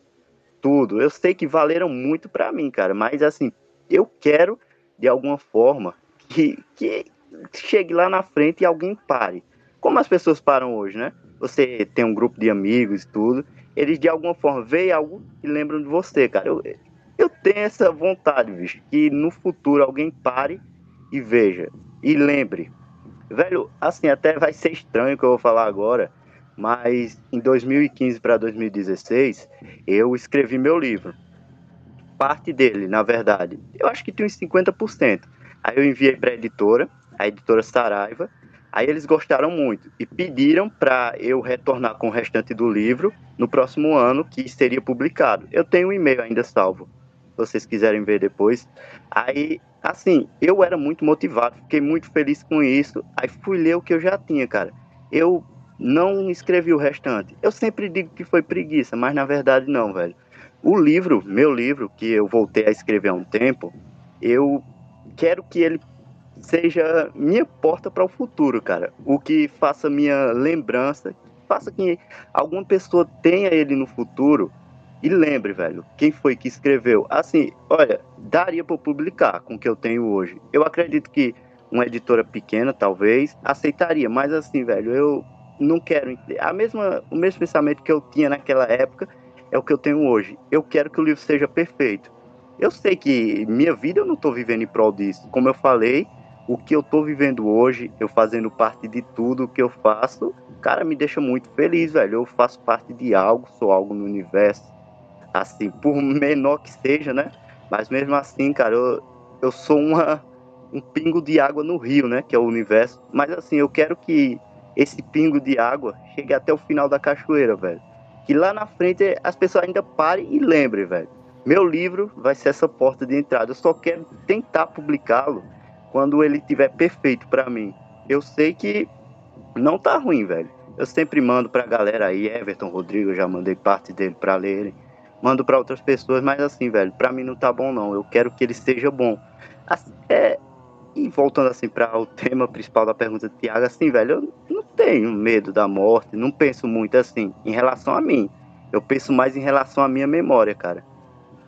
tudo, eu sei que valeram muito pra mim, cara. Mas assim, eu quero, de alguma forma, que, que chegue lá na frente e alguém pare. Como as pessoas param hoje, né? Você tem um grupo de amigos e tudo, eles de alguma forma veem algo e lembram de você, cara. Eu, eu tenho essa vontade, bicho, que no futuro alguém pare e veja e lembre. Velho, assim, até vai ser estranho o que eu vou falar agora, mas em 2015 para 2016, eu escrevi meu livro. Parte dele, na verdade, eu acho que tem uns 50%. Aí eu enviei para a editora, a editora Saraiva. Aí eles gostaram muito e pediram para eu retornar com o restante do livro no próximo ano, que seria publicado. Eu tenho um e-mail ainda salvo, vocês quiserem ver depois. Aí, assim, eu era muito motivado, fiquei muito feliz com isso. Aí fui ler o que eu já tinha, cara. Eu não escrevi o restante. Eu sempre digo que foi preguiça, mas na verdade não, velho. O livro, meu livro, que eu voltei a escrever há um tempo, eu quero que ele seja minha porta para o futuro, cara. O que faça minha lembrança, faça que alguma pessoa tenha ele no futuro e lembre, velho, quem foi que escreveu. Assim, olha, daria para publicar com o que eu tenho hoje. Eu acredito que uma editora pequena, talvez, aceitaria, mas assim, velho, eu não quero. A mesma, o mesmo pensamento que eu tinha naquela época é o que eu tenho hoje. Eu quero que o livro seja perfeito. Eu sei que minha vida eu não estou vivendo em prol disso. Como eu falei, o que eu estou vivendo hoje, eu fazendo parte de tudo que eu faço, cara, me deixa muito feliz, velho. Eu faço parte de algo, sou algo no universo. Assim, por menor que seja, né? Mas mesmo assim, cara, eu, eu sou uma, um pingo de água no rio, né? Que é o universo. Mas assim, eu quero que esse pingo de água chegue até o final da cachoeira, velho. Que lá na frente as pessoas ainda parem e lembrem, velho. Meu livro vai ser essa porta de entrada. Eu só quero tentar publicá-lo quando ele estiver perfeito para mim. Eu sei que não tá ruim, velho. Eu sempre mando pra galera aí, Everton, Rodrigo, eu já mandei parte dele pra lerem. Mando pra outras pessoas, mas assim, velho, pra mim não tá bom não. Eu quero que ele seja bom. Assim, é, E voltando assim para o tema principal da pergunta do Tiago, assim, velho, eu não tenho medo da morte, não penso muito assim em relação a mim. Eu penso mais em relação à minha memória, cara.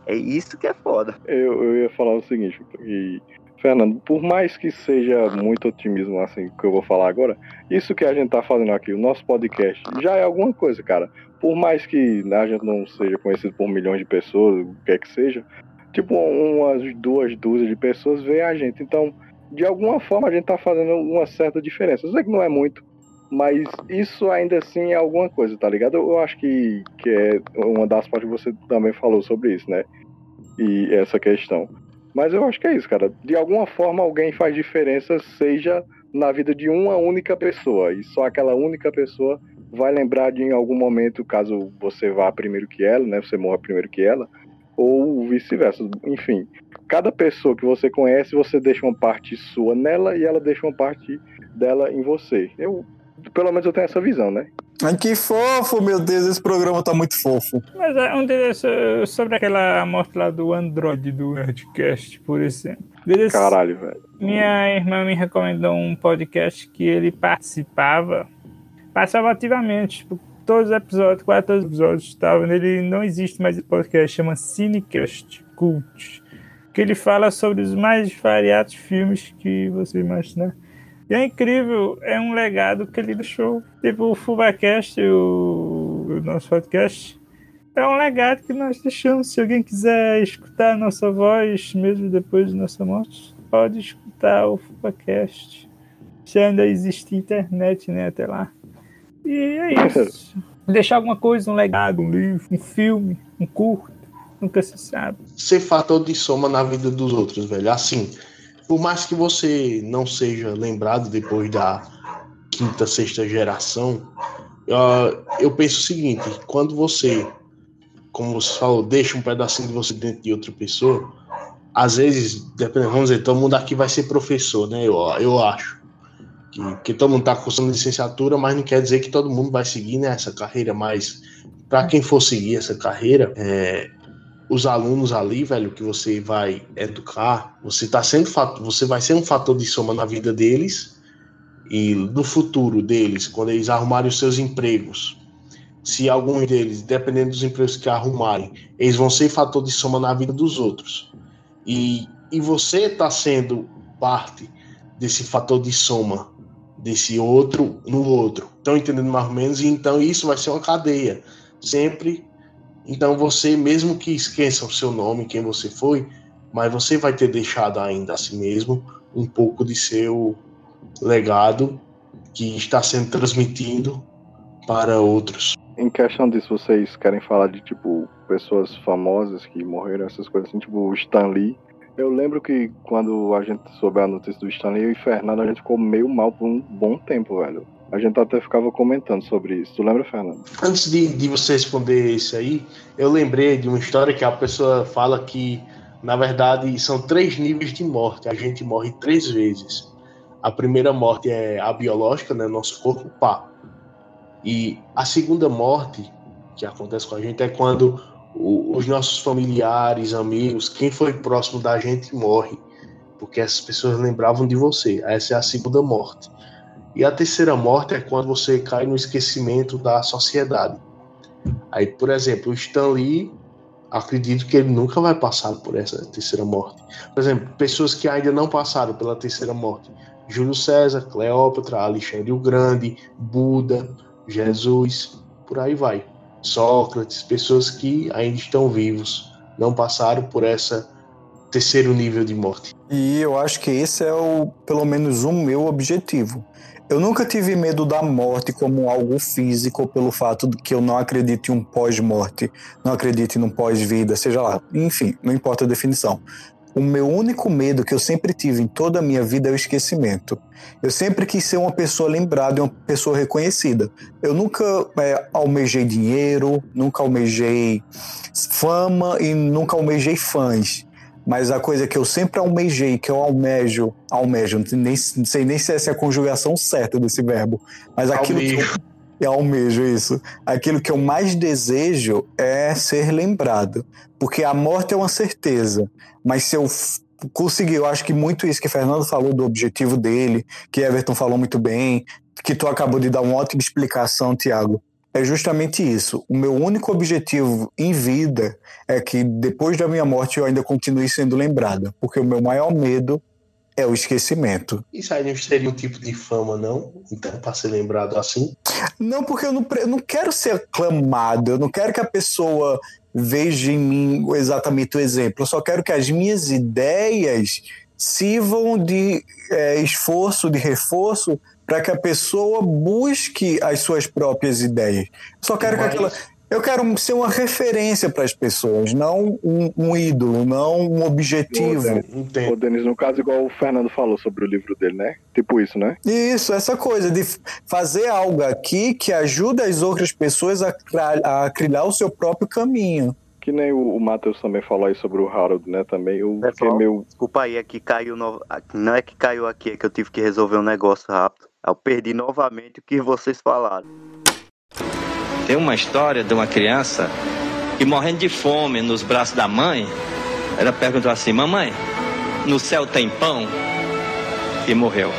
É isso que é foda. Eu, eu ia falar o seguinte, e, Fernando, por mais que seja muito otimismo assim que eu vou falar agora, isso que a gente tá fazendo aqui, o nosso podcast, já é alguma coisa, cara. Por mais que a gente não seja conhecido por milhões de pessoas, o que é que seja, tipo umas duas dúzias de pessoas veem a gente. Então, de alguma forma a gente tá fazendo uma certa diferença. Eu sei que não é muito, mas isso ainda assim é alguma coisa, tá ligado? Eu acho que, que é uma das partes que você também falou sobre isso, né? E essa questão. Mas eu acho que é isso, cara. De alguma forma alguém faz diferença, seja na vida de uma única pessoa. E só aquela única pessoa vai lembrar de em algum momento, caso você vá primeiro que ela, né? Você morra primeiro que ela, ou vice-versa. Enfim, cada pessoa que você conhece, você deixa uma parte sua nela e ela deixa uma parte dela em você. Eu, pelo menos eu tenho essa visão, né? Ai, que fofo, meu Deus, esse programa tá muito fofo. Mas é um deles é sobre aquela morte lá do Android do Nerdcast, por exemplo. Deles, Caralho, velho. Minha irmã me recomendou um podcast que ele participava, participava ativamente, tipo, todos os episódios, quase todos os episódios estavam. Ele não existe mais podcast, chama Cinecast Cult. Que ele fala sobre os mais variados filmes que você imaginar. E é incrível, é um legado que ele deixou. Tipo, o Fubacast, o, o nosso podcast, é um legado que nós deixamos. Se alguém quiser escutar a nossa voz, mesmo depois de nossa morte, pode escutar o Fubacast. Se ainda existe internet, né, até lá. E é isso. (laughs) Deixar alguma coisa, um legado, um livro, um filme, um curto, nunca se sabe. Ser fator de soma na vida dos outros, velho. Assim, por mais que você não seja lembrado depois da quinta, sexta geração, uh, eu penso o seguinte: quando você, como você falou, deixa um pedacinho de você dentro de outra pessoa, às vezes, dependendo, vamos dizer, todo mundo aqui vai ser professor, né? Eu, eu acho. Que, que todo mundo está cursando licenciatura, mas não quer dizer que todo mundo vai seguir né, carreira, mas para quem for seguir essa carreira, é, os alunos ali, velho, que você vai educar, você tá sendo você vai ser um fator de soma na vida deles e no futuro deles, quando eles arrumarem os seus empregos. Se alguns deles, dependendo dos empregos que arrumarem, eles vão ser fator de soma na vida dos outros. E, e você tá sendo parte desse fator de soma desse outro no outro. Estão entendendo mais ou menos? E então isso vai ser uma cadeia. Sempre então você, mesmo que esqueça o seu nome, quem você foi, mas você vai ter deixado ainda a si mesmo um pouco de seu legado que está sendo transmitido para outros. Em questão disso, vocês querem falar de tipo pessoas famosas que morreram, essas coisas assim, tipo Stan Lee. Eu lembro que quando a gente soube a notícia do Stan Lee, eu e Fernando, a gente ficou meio mal por um bom tempo, velho. A gente até ficava comentando sobre isso. Tu lembra, Fernando? Antes de, de você responder isso aí, eu lembrei de uma história que a pessoa fala que, na verdade, são três níveis de morte. A gente morre três vezes. A primeira morte é a biológica, né? Nosso corpo, pá. E a segunda morte que acontece com a gente é quando os nossos familiares, amigos, quem foi próximo da gente morre. Porque essas pessoas lembravam de você. Essa é a segunda morte. E a terceira morte é quando você cai no esquecimento da sociedade. Aí, por exemplo, o Stan Lee, acredito que ele nunca vai passar por essa terceira morte. Por exemplo, pessoas que ainda não passaram pela terceira morte. Júlio César, Cleópatra, Alexandre o Grande, Buda, Jesus, por aí vai. Sócrates, pessoas que ainda estão vivos, não passaram por essa terceiro nível de morte. E eu acho que esse é o, pelo menos, o meu objetivo. Eu nunca tive medo da morte como algo físico, pelo fato de que eu não acredito em um pós-morte, não acredito em um pós-vida, seja lá. Enfim, não importa a definição. O meu único medo que eu sempre tive em toda a minha vida é o esquecimento. Eu sempre quis ser uma pessoa lembrada uma pessoa reconhecida. Eu nunca é, almejei dinheiro, nunca almejei fama e nunca almejei fãs. Mas a coisa que eu sempre almejei, que eu almejo, almejo, nem, não sei nem se essa é a conjugação certa desse verbo, mas aquilo que eu, eu almejo isso. Aquilo que eu mais desejo é ser lembrado. Porque a morte é uma certeza, mas se eu conseguir. Eu acho que muito isso que Fernando falou do objetivo dele, que Everton falou muito bem, que tu acabou de dar uma ótima explicação, Tiago. É justamente isso. O meu único objetivo em vida é que depois da minha morte eu ainda continue sendo lembrado, porque o meu maior medo é o esquecimento. Isso aí não seria um tipo de fama, não? Então, para ser lembrado assim? Não, porque eu não, eu não quero ser aclamado, eu não quero que a pessoa veja em mim exatamente o exemplo, eu só quero que as minhas ideias sirvam de é, esforço, de reforço para que a pessoa busque as suas próprias ideias. Só quero Mas... que aquela. Eu quero ser uma referência para as pessoas, não um, um, ídolo, não um objetivo. O Denis, no caso, igual o Fernando falou sobre o livro dele, né? Tipo isso, né? Isso, essa coisa de fazer algo aqui que ajude as outras pessoas a, a criar o seu próprio caminho. Que nem o, o Matheus também falou aí sobre o Harold, né? Também o que é meu. Desculpa aí, é que caiu. No... Não é que caiu aqui, é que eu tive que resolver um negócio rápido. Eu perdi novamente o que vocês falaram. Tem uma história de uma criança que morrendo de fome nos braços da mãe, ela perguntou assim: Mamãe, no céu tem pão? E morreu.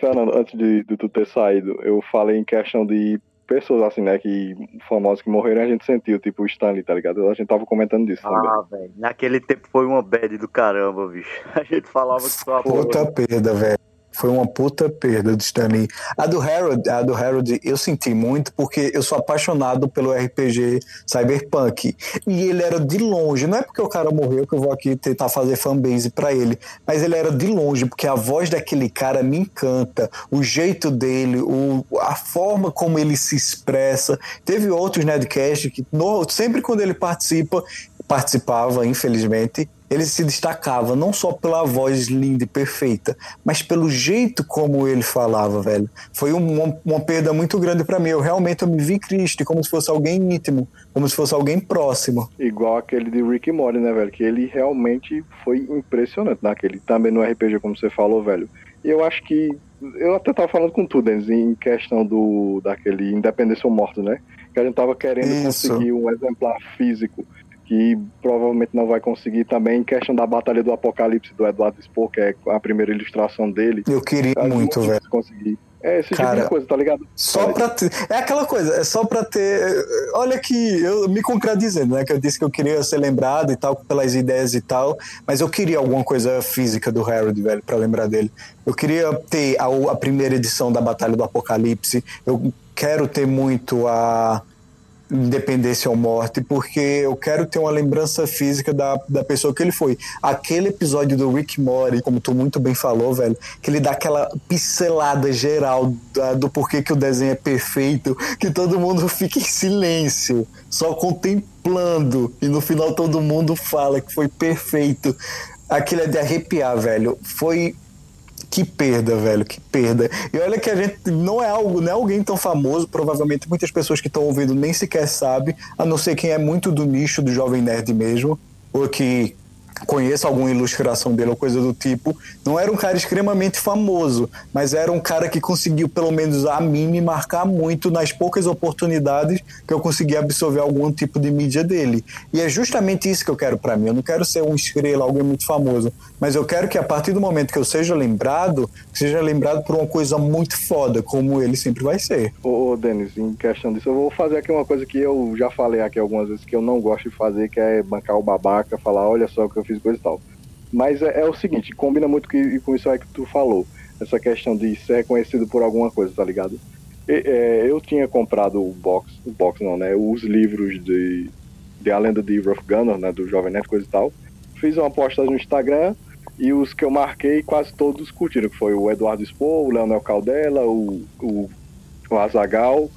Fernando, antes de, de tu ter saído, eu falei em questão de pessoas assim, né, que famosos que morreram, a gente sentiu, tipo o Stanley, tá ligado? A gente tava comentando disso ah, velho. Naquele tempo foi uma bad do caramba, bicho. (laughs) A gente falava que só Puta perda, velho. Foi uma puta perda do Stanley. A do Harold, a do Harold eu senti muito porque eu sou apaixonado pelo RPG Cyberpunk. E ele era de longe, não é porque o cara morreu que eu vou aqui tentar fazer fanbase para ele, mas ele era de longe porque a voz daquele cara me encanta, o jeito dele, o, a forma como ele se expressa. Teve outros Nedcast que no, sempre quando ele participa, participava, infelizmente, ele se destacava não só pela voz linda e perfeita, mas pelo jeito como ele falava, velho. Foi uma, uma perda muito grande para mim. Eu realmente eu me vi triste, como se fosse alguém íntimo, como se fosse alguém próximo. Igual aquele de Rick Morty, né, velho? Que ele realmente foi impressionante naquele. Também no RPG, como você falou, velho. E eu acho que. Eu até tava falando com tu, Denis, em questão do daquele Independência ou Morto, né? Que a gente tava querendo Isso. conseguir um exemplar físico que provavelmente não vai conseguir também em questão da Batalha do Apocalipse do Eduardo Spohr, que é a primeira ilustração dele. Eu queria muito, velho. Conseguir. É, esse Cara, tipo de coisa, tá ligado? Só pra ter. É aquela coisa, é só pra ter. Olha que eu me contradizendo, né? Que eu disse que eu queria ser lembrado e tal, pelas ideias e tal, mas eu queria alguma coisa física do Harold, velho, pra lembrar dele. Eu queria ter a, a primeira edição da Batalha do Apocalipse, eu quero ter muito a independência ou morte, porque eu quero ter uma lembrança física da, da pessoa que ele foi. Aquele episódio do Rick Mori, como tu muito bem falou, velho, que ele dá aquela pincelada geral da, do porquê que o desenho é perfeito, que todo mundo fica em silêncio, só contemplando, e no final todo mundo fala que foi perfeito. Aquilo é de arrepiar, velho. Foi que perda, velho, que perda. E olha que a gente não é algo, não é alguém tão famoso, provavelmente muitas pessoas que estão ouvindo nem sequer sabem, a não ser quem é muito do nicho do jovem nerd mesmo, ou que conheço alguma ilustração dele ou coisa do tipo. Não era um cara extremamente famoso, mas era um cara que conseguiu, pelo menos a mim, me marcar muito nas poucas oportunidades que eu consegui absorver algum tipo de mídia dele. E é justamente isso que eu quero para mim. Eu não quero ser um estrela, alguém muito famoso, mas eu quero que a partir do momento que eu seja lembrado, seja lembrado por uma coisa muito foda, como ele sempre vai ser. Ô, ô Denis, em questão disso, eu vou fazer aqui uma coisa que eu já falei aqui algumas vezes que eu não gosto de fazer, que é bancar o babaca, falar, olha só o que eu fiz coisa e tal. Mas é, é o seguinte, combina muito com, isso aí que tu falou. Essa questão de ser reconhecido por alguma coisa, tá ligado? E, é, eu tinha comprado o box, o box não, né? Os livros de, de A Lenda de Ruff Gunner, né? Do Jovem Nerd, coisa e tal. Fiz uma postagem no Instagram e os que eu marquei quase todos curtiram, que foi o Eduardo Expo, o Leonel Caldela, o, o, o Azagal,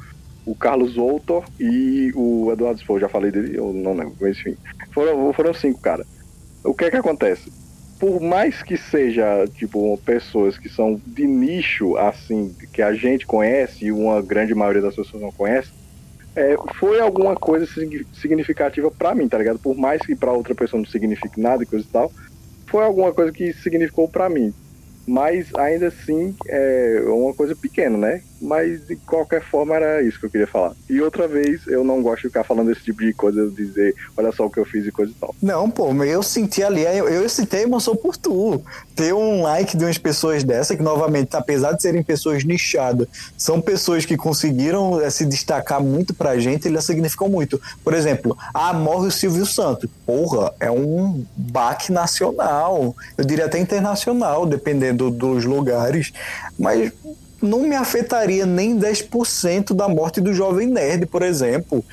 o Carlos Voltor e o Eduardo Expo. Já falei dele, eu não lembro, mas enfim. Foram, foram cinco, cara o que é que acontece? Por mais que seja, tipo, pessoas que são de nicho, assim, que a gente conhece e uma grande maioria das pessoas não conhece, é, foi alguma coisa significativa para mim, tá ligado? Por mais que para outra pessoa não signifique nada e coisa e tal, foi alguma coisa que significou para mim. Mas ainda assim é uma coisa pequena, né? Mas de qualquer forma era isso que eu queria falar. E outra vez, eu não gosto de ficar falando esse tipo de coisa, dizer, olha só o que eu fiz e coisa e tal. Não, pô, eu senti ali, eu, eu senti a emoção por tu. Ter um like de umas pessoas dessa, que novamente, apesar de serem pessoas nichadas, são pessoas que conseguiram eh, se destacar muito pra gente, eles significam muito. Por exemplo, ah, morre o Silvio Santos. Porra, é um baque nacional. Eu diria até internacional, dependendo dos lugares. Mas não me afetaria nem 10% da morte do Jovem Nerd, por exemplo.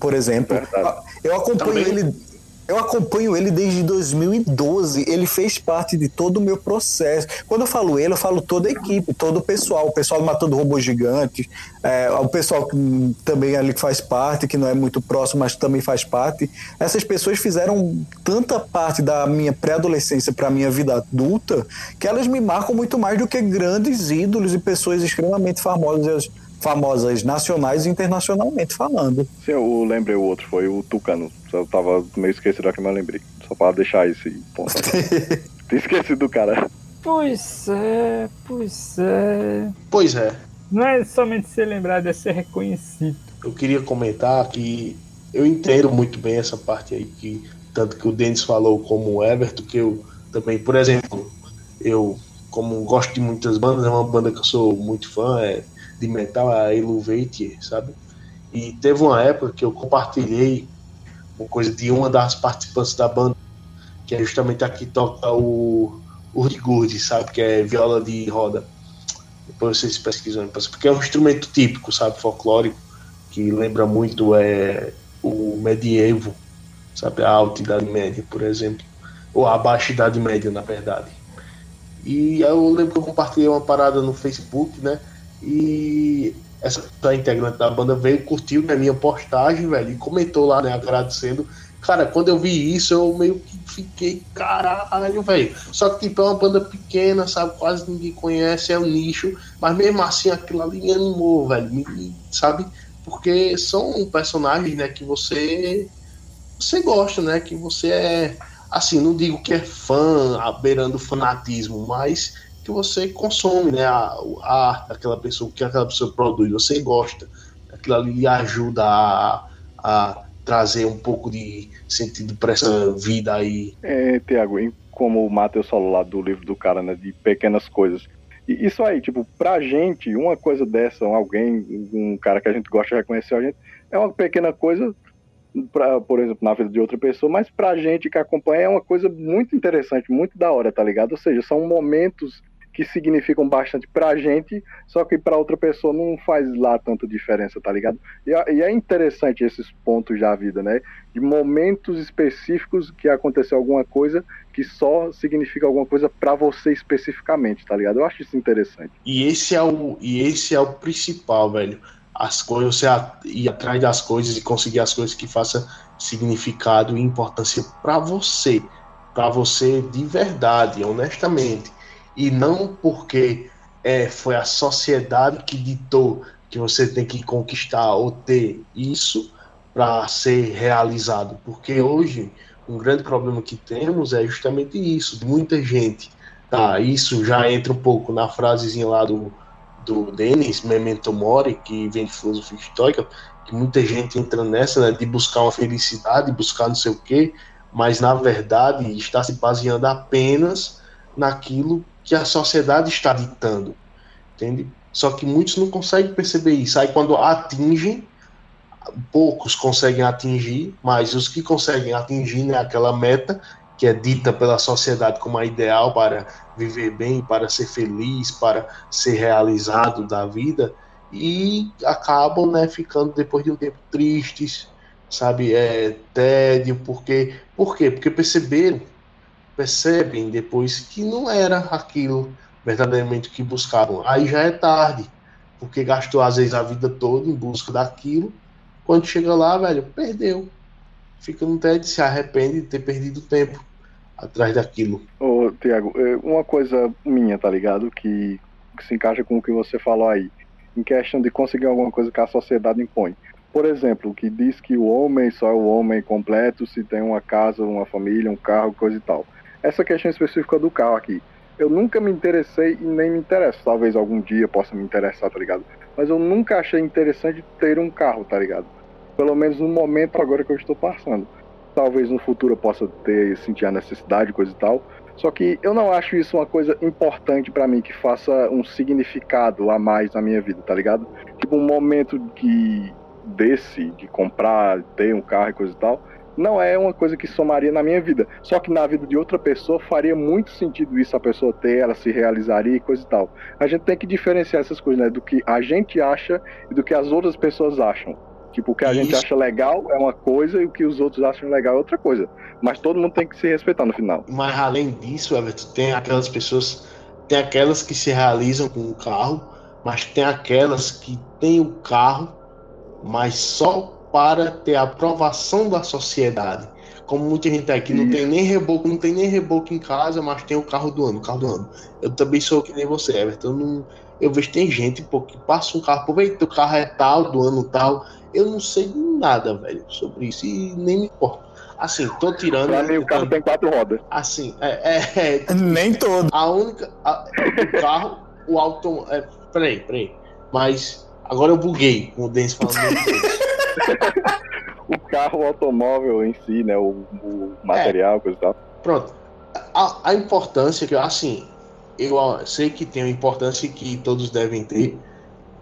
Por exemplo, Verdade. eu acompanho Também. ele. Eu acompanho ele desde 2012. Ele fez parte de todo o meu processo. Quando eu falo ele, eu falo toda a equipe, todo o pessoal. O pessoal do Matando Robôs Gigantes, é, o pessoal que também ali faz parte, que não é muito próximo, mas também faz parte. Essas pessoas fizeram tanta parte da minha pré-adolescência para a minha vida adulta que elas me marcam muito mais do que grandes ídolos e pessoas extremamente famosas, famosas nacionais e internacionalmente falando. Sim, eu lembrei o outro, foi o Tucano. Eu tava meio esquecido aqui, mas lembrei. Só pra deixar esse ponto. (laughs) Tinha esquecido do cara. Pois é, pois é. Pois é, Não é somente ser lembrado, é ser reconhecido. eu queria comentar que eu entendo muito bem essa parte aí, que tanto que o Denis falou como o Everton, que eu também, por exemplo, eu, como gosto de muitas bandas, é uma banda que eu sou muito fã, é de metal, a Eluvate, sabe? E teve uma época que eu compartilhei uma coisa de uma das participantes da banda, que é justamente a que toca o Urdigurdi, sabe? Que é viola de roda. Depois vocês pesquisam, porque é um instrumento típico, sabe? Folclórico, que lembra muito é, o medievo, sabe? A alta Idade Média, por exemplo. Ou a baixa Idade Média, na verdade. E eu lembro que eu compartilhei uma parada no Facebook, né? E essa integrante da banda veio, curtiu né, minha postagem, velho, e comentou lá, né, agradecendo. Cara, quando eu vi isso, eu meio que fiquei, caralho, velho. Só que, tipo, é uma banda pequena, sabe? Quase ninguém conhece, é um nicho. Mas mesmo assim, aquilo ali me animou, velho. Me, sabe? Porque são personagens, né, que você. Você gosta, né? Que você é. Assim, não digo que é fã, beirando fanatismo, mas que você consome, né? A, a arte daquela pessoa, que aquela pessoa produz, você gosta. Aquilo ali lhe ajuda a, a trazer um pouco de sentido para essa vida aí. É, Tiago, como o Matheus falou lá do livro do cara, né, de pequenas coisas. E isso aí, tipo, pra gente, uma coisa dessa, alguém, um cara que a gente gosta reconhecer a gente, é uma pequena coisa, pra, por exemplo, na vida de outra pessoa, mas pra gente que acompanha é uma coisa muito interessante, muito da hora, tá ligado? Ou seja, são momentos que significam bastante pra gente, só que pra outra pessoa não faz lá tanta diferença, tá ligado? E, é- e é interessante esses pontos da vida, né? De momentos específicos que aconteceu alguma coisa que só significa alguma coisa pra você especificamente, tá ligado? Eu acho isso interessante. E esse é o, e esse é o principal, velho. As coisas, você ir atrás das coisas e conseguir as coisas que façam significado e importância para você, para você de verdade, honestamente, e não porque é, foi a sociedade que ditou que você tem que conquistar ou ter isso para ser realizado, porque hoje um grande problema que temos é justamente isso, muita gente Tá, isso já entra um pouco na frasezinha lá do, do Denis, Memento Mori, que vem de filosofia estoica, que muita gente entra nessa, né, de buscar uma felicidade, buscar não sei o quê, mas na verdade está se baseando apenas naquilo que a sociedade está ditando, entende? Só que muitos não conseguem perceber isso. Aí quando atingem, poucos conseguem atingir, mas os que conseguem atingir né, aquela meta que é dita pela sociedade como a ideal para viver bem, para ser feliz, para ser realizado da vida, e acabam né, ficando depois de um tempo tristes, sabe, é, tédio, porque, por quê? Porque perceberam, percebem depois que não era aquilo verdadeiramente que buscavam. Aí já é tarde, porque gastou às vezes a vida toda em busca daquilo, quando chega lá, velho, perdeu. Fica no tédio, se arrepende de ter perdido tempo atrás daquilo. Ô, Tiago, é, uma coisa minha, tá ligado? Que, que se encaixa com o que você falou aí, em questão de conseguir alguma coisa que a sociedade impõe. Por exemplo, que diz que o homem só é o homem completo se tem uma casa, uma família, um carro, coisa e tal. Essa questão específica do carro aqui. eu nunca me interessei e nem me interesso. Talvez algum dia possa me interessar, tá ligado? Mas eu nunca achei interessante ter um carro, tá ligado? Pelo menos no momento agora que eu estou passando. Talvez no futuro eu possa ter, sentir a necessidade, coisa e tal. Só que eu não acho isso uma coisa importante para mim, que faça um significado a mais na minha vida, tá ligado? Tipo, um momento que desse, de comprar, ter um carro e coisa e tal, não é uma coisa que somaria na minha vida. Só que na vida de outra pessoa faria muito sentido isso a pessoa ter, ela se realizaria e coisa e tal. A gente tem que diferenciar essas coisas, né? Do que a gente acha e do que as outras pessoas acham. Tipo, o que a gente Isso. acha legal é uma coisa e o que os outros acham legal é outra coisa. Mas todo mundo tem que se respeitar no final. Mas além disso, Everton, tem aquelas pessoas, tem aquelas que se realizam com o carro, mas tem aquelas que têm o carro, mas só para ter a aprovação da sociedade. Como muita gente aqui não tem nem reboco, não tem nem reboco em casa, mas tem o carro do ano, o carro do ano. Eu também sou que nem você, Everton. Eu, não, eu vejo tem gente pô, que passa um carro, pô, eita, o carro é tal, do ano tal. Eu não sei nada, velho, sobre isso e nem me importa. Assim, tô tirando. Pra mim, o carro tem quatro rodas. Assim, é, é, é, (laughs) Nem todo. a única. a- o carro, o auto. É, peraí, peraí. Mas agora eu buguei com o Denis falando. (laughs) (laughs) O carro, o automóvel em si, né? O, o material, coisa e tal. Pronto. A, a importância que, assim, eu sei que tem uma importância que todos devem ter.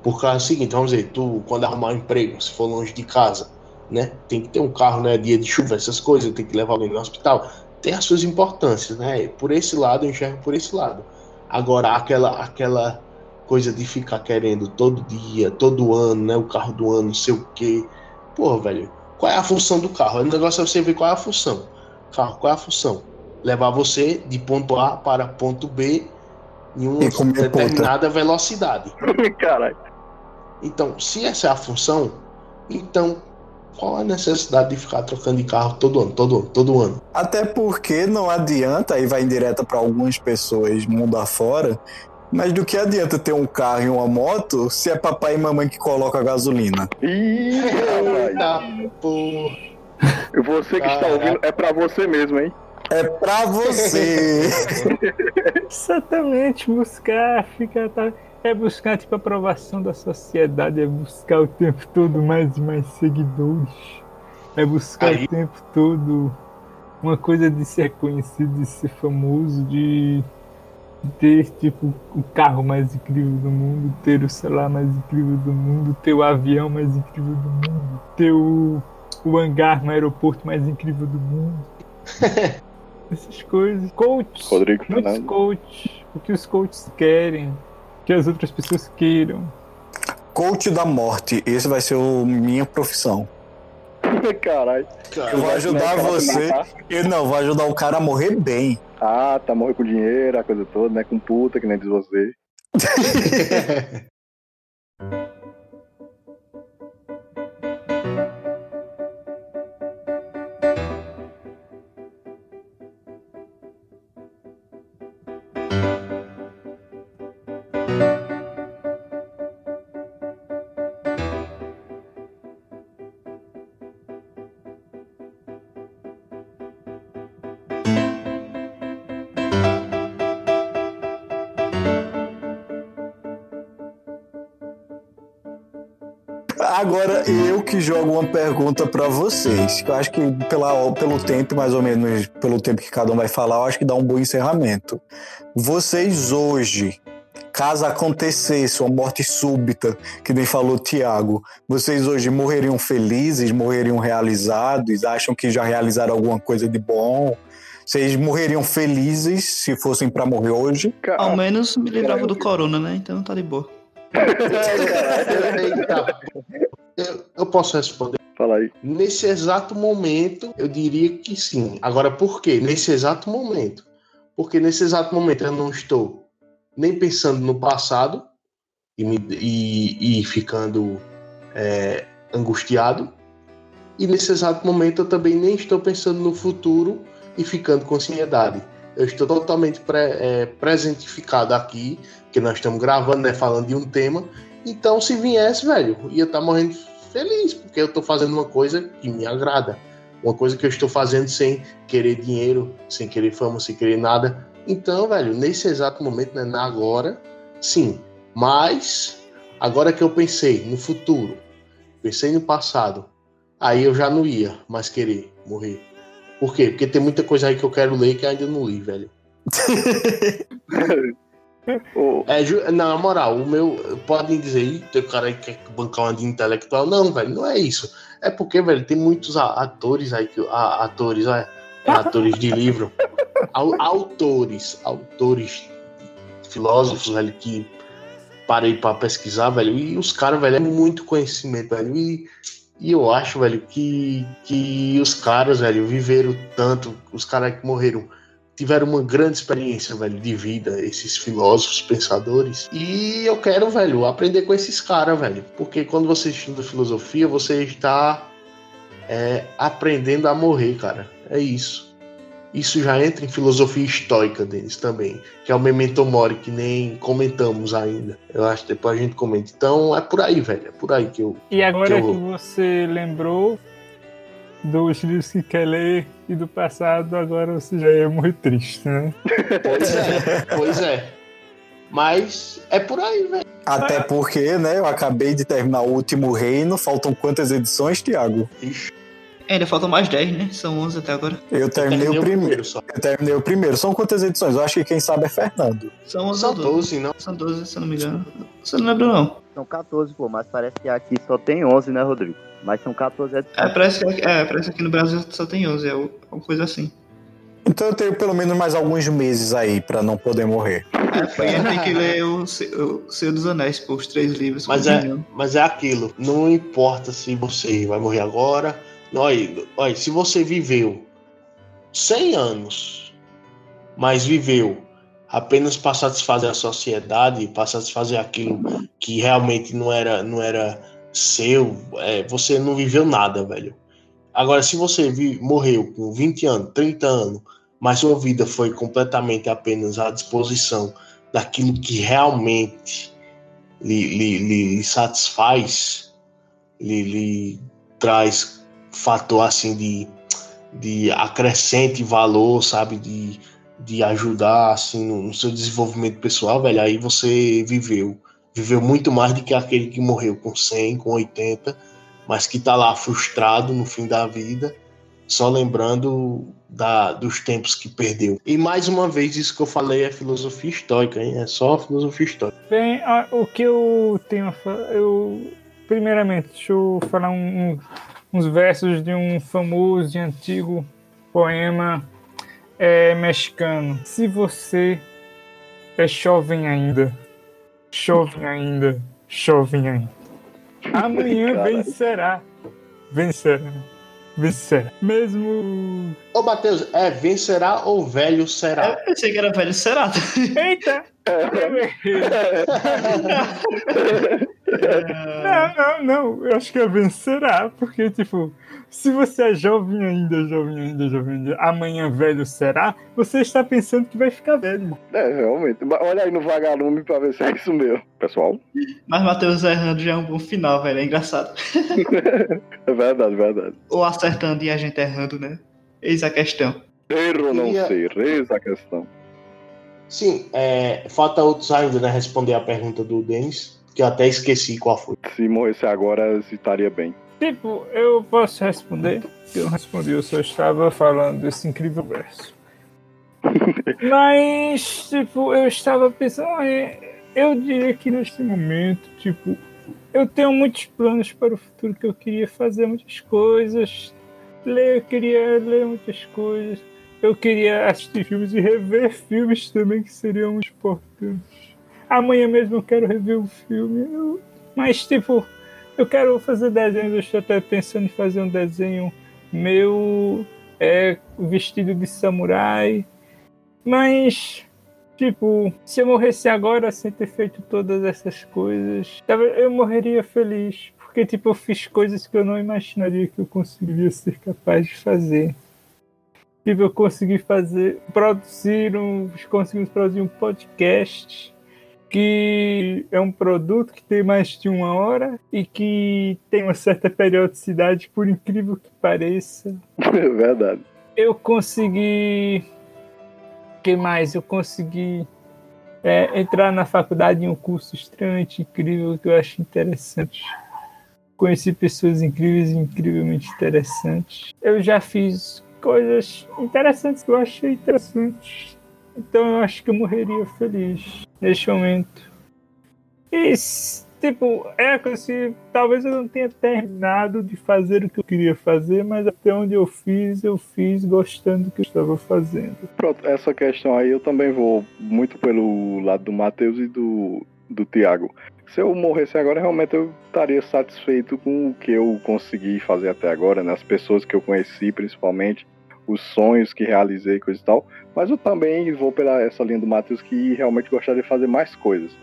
Por causa do seguinte, vamos dizer, tu, quando arrumar um emprego, se for longe de casa, né? Tem que ter um carro, né? Dia de chuva, essas coisas, tem que levar alguém no hospital. Tem as suas importâncias, né? Por esse lado, eu enxergo por esse lado. Agora, aquela, aquela coisa de ficar querendo todo dia, todo ano, né? O carro do ano, não sei o quê. Pô, velho, qual é a função do carro? O negócio é você ver qual é a função. Carro, qual é a função? Levar você de ponto A para ponto B em uma determinada velocidade. (laughs) Caralho. Então, se essa é a função, então qual a necessidade de ficar trocando de carro todo ano, todo ano, todo ano? Até porque não adianta, aí vai em direta para algumas pessoas mundo afora, mas do que adianta ter um carro e uma moto se é papai e mamãe que colocam a gasolina? Ih, rapaz. Eita, porra. E Você que está ouvindo, é pra você mesmo, hein? É pra você. (laughs) Exatamente, buscar, ficar. Tá, é buscar tipo a aprovação da sociedade, é buscar o tempo todo mais e mais seguidores. É buscar Aí- o tempo todo uma coisa de ser conhecido, de ser famoso, de ter tipo o carro mais incrível do mundo, ter o celular mais incrível do mundo, ter o avião mais incrível do mundo, ter o, o hangar no aeroporto mais incrível do mundo. (laughs) Essas coisas. Coach. Rodrigo Muitos Fernando. coaches. O que os coaches querem. O que as outras pessoas queiram. Coach da morte, esse vai ser o minha profissão. (laughs) Caralho. Eu vou ajudar você. Eu não, vou ajudar o cara a morrer bem. Ah, tá morrendo com dinheiro, a coisa toda, né? Com puta, que nem diz você. (laughs) Agora eu que jogo uma pergunta pra vocês. que Eu acho que pela, pelo tempo, mais ou menos, pelo tempo que cada um vai falar, eu acho que dá um bom encerramento. Vocês hoje, caso acontecesse uma morte súbita, que nem falou o Tiago, vocês hoje morreriam felizes, morreriam realizados, acham que já realizaram alguma coisa de bom? Vocês morreriam felizes se fossem pra morrer hoje? Ao menos me livrava do corona, né? Então tá de boa. Eita. Eu, eu posso responder? Fala aí. Nesse exato momento, eu diria que sim. Agora, por quê? Nesse exato momento. Porque nesse exato momento eu não estou nem pensando no passado e, me- e- e ficando é, angustiado. E nesse exato momento eu também nem estou pensando no futuro e ficando com ansiedade. Eu estou totalmente pre- é, presentificado aqui, que nós estamos gravando, né, falando de um tema. Então, se viesse, velho, ia estar morrendo feliz, porque eu estou fazendo uma coisa que me agrada. Uma coisa que eu estou fazendo sem querer dinheiro, sem querer fama, sem querer nada, Então, velho, nesse exato momento, né, na agora, sim. Mas, agora que eu pensei no futuro, pensei no passado, aí eu já não ia mais querer morrer. Por quê? Porque tem muita coisa aí que eu quero ler que ainda não li, velho. (laughs) É, na moral, o meu. Podem dizer, "Ih, tem cara aí que quer bancar uma de intelectual. Não, velho, não é isso. É porque, velho, tem muitos atores aí que. a- atores, é, é, atores de livro. Au- autores, autores, filósofos, velho, que parei pra pesquisar, velho, e os caras, velho, é muito conhecimento, velho. E, e eu acho, velho, que, que os caras, velho, viveram tanto, os caras que morreram tiveram uma grande experiência, velho, de vida, esses filósofos, pensadores. E eu quero, velho, aprender com esses caras, velho. Porque quando você estuda filosofia, você está é, aprendendo a morrer, cara. É isso. Isso já entra em filosofia estoica deles também, que é o memento mori, que nem comentamos ainda. Eu acho que depois a gente comenta. Então é por aí, velho. É por aí que eu. E agora Que que, horror. você lembrou dos livros que quer ler e do passado, agora você já ia morrer triste, né? Pois é, pois é. Mas é por aí, velho. Até porque, né, eu acabei de terminar o Último Reino. Faltam quantas edições, Thiago? Ixi, Ainda faltam mais 10, né? São 11 até agora. Eu terminei o primeiro. só. Eu terminei o primeiro. São quantas edições? Eu acho que quem sabe é Fernando. São 11 São ou 12. 12, não? São 12, se eu não me engano. Você não lembra, não? São 14, pô, mas parece que aqui só tem 11, né, Rodrigo? Mas são 14 É, edições. parece que, é, parece que aqui no Brasil só tem 11. É uma coisa assim. Então eu tenho pelo menos mais alguns meses aí pra não poder morrer. É, gente tem que ler o, o Senhor dos Anéis, pô, os três livros. Mas é, mas é aquilo. Não importa se você vai morrer agora. Olha, olha, se você viveu 100 anos, mas viveu apenas para satisfazer a sociedade, para satisfazer aquilo que realmente não era, não era seu, é, você não viveu nada, velho. Agora, se você vi- morreu com 20 anos, 30 anos, mas sua vida foi completamente apenas à disposição daquilo que realmente lhe, lhe, lhe- lhe satisfaz, lhe, traz fator assim de, de acrescente valor, sabe, de, de ajudar assim no, no seu desenvolvimento pessoal, velho, aí você viveu, viveu muito mais do que aquele que morreu com 100, com 80, mas que tá lá frustrado no fim da vida, só lembrando da, dos tempos que perdeu. E mais uma vez, isso que eu falei é filosofia estoica, hein? É só filosofia estoica. Bem, o que eu tenho a falar. Eu, primeiramente, deixa eu falar um- uns versos de um famoso e antigo poema é, mexicano. Se você é jovem ainda, jovem ainda, jovem ainda, amanhã vencerá, vencerá, vencerá. Mesmo. Ô, Matheus, é vencerá ou velho será? Eu pensei que era velho Serata. Eita! (laughs) Eu (laughs) Não, não, não. Eu acho que é vencerá, porque, tipo, se você é jovem ainda, jovem ainda, jovem ainda, amanhã velho será, você está pensando que vai ficar velho. É, realmente. Olha aí no vagalume pra ver se é isso mesmo. Pessoal, Mas Matheus errando já é um bom final, velho. É engraçado. (laughs) é verdade, verdade. Ou acertando e a gente errando, né? Eis a questão. Ser ou não Queria- ser, eis a questão. Sim, é, falta outros ainda, né? Responder a pergunta do Denis, que eu até esqueci qual foi. Se morresse agora, estaria bem. Tipo, eu posso responder? Eu não respondi, eu só estava falando desse incrível verso. (laughs) Mas, tipo, eu estava pensando, eu diria que neste momento, tipo, eu tenho muitos planos para o futuro que eu queria fazer muitas coisas. Ler, eu queria ler muitas coisas. Eu queria assistir filmes e rever filmes também que seriam importantes. Amanhã mesmo eu quero rever um filme. eu- Mas, tipo, eu quero fazer desenhos. Eu estou até pensando em fazer um desenho meu é, vestido de samurai. Mas, tipo, se eu morresse agora sem ter feito todas essas coisas, eu morreria feliz. Porque, tipo, eu fiz coisas que eu não imaginaria que eu conseguiria ser capaz de fazer. Tipo, eu consegui fazer, produzir um, conseguimos produzir um podcast que é um produto que tem mais de uma hora e que tem uma certa periodicidade, por incrível que pareça. É (laughs) verdade. Eu consegui que mais? Eu consegui é, entrar na faculdade em um curso extremamente incrível que eu acho interessante. Conheci pessoas incríveis e incrivelmente interessantes. Eu já fiz coisas interessantes que eu achei interessantes. Então eu acho que eu morreria feliz neste momento. E, tipo, é que se talvez eu não tenha terminado de fazer o que eu queria fazer, mas até onde eu fiz, eu fiz gostando do que eu estava fazendo. Pronto, essa questão aí eu também vou muito pelo lado do Matheus e do, do Tiago. Se eu morresse agora, realmente eu estaria satisfeito com o que eu consegui fazer até agora, né? As pessoas que eu conheci, principalmente, os sonhos que realizei, coisa e tal. Mas eu também vou pela essa linha do Matheus que realmente gostaria de fazer mais coisas.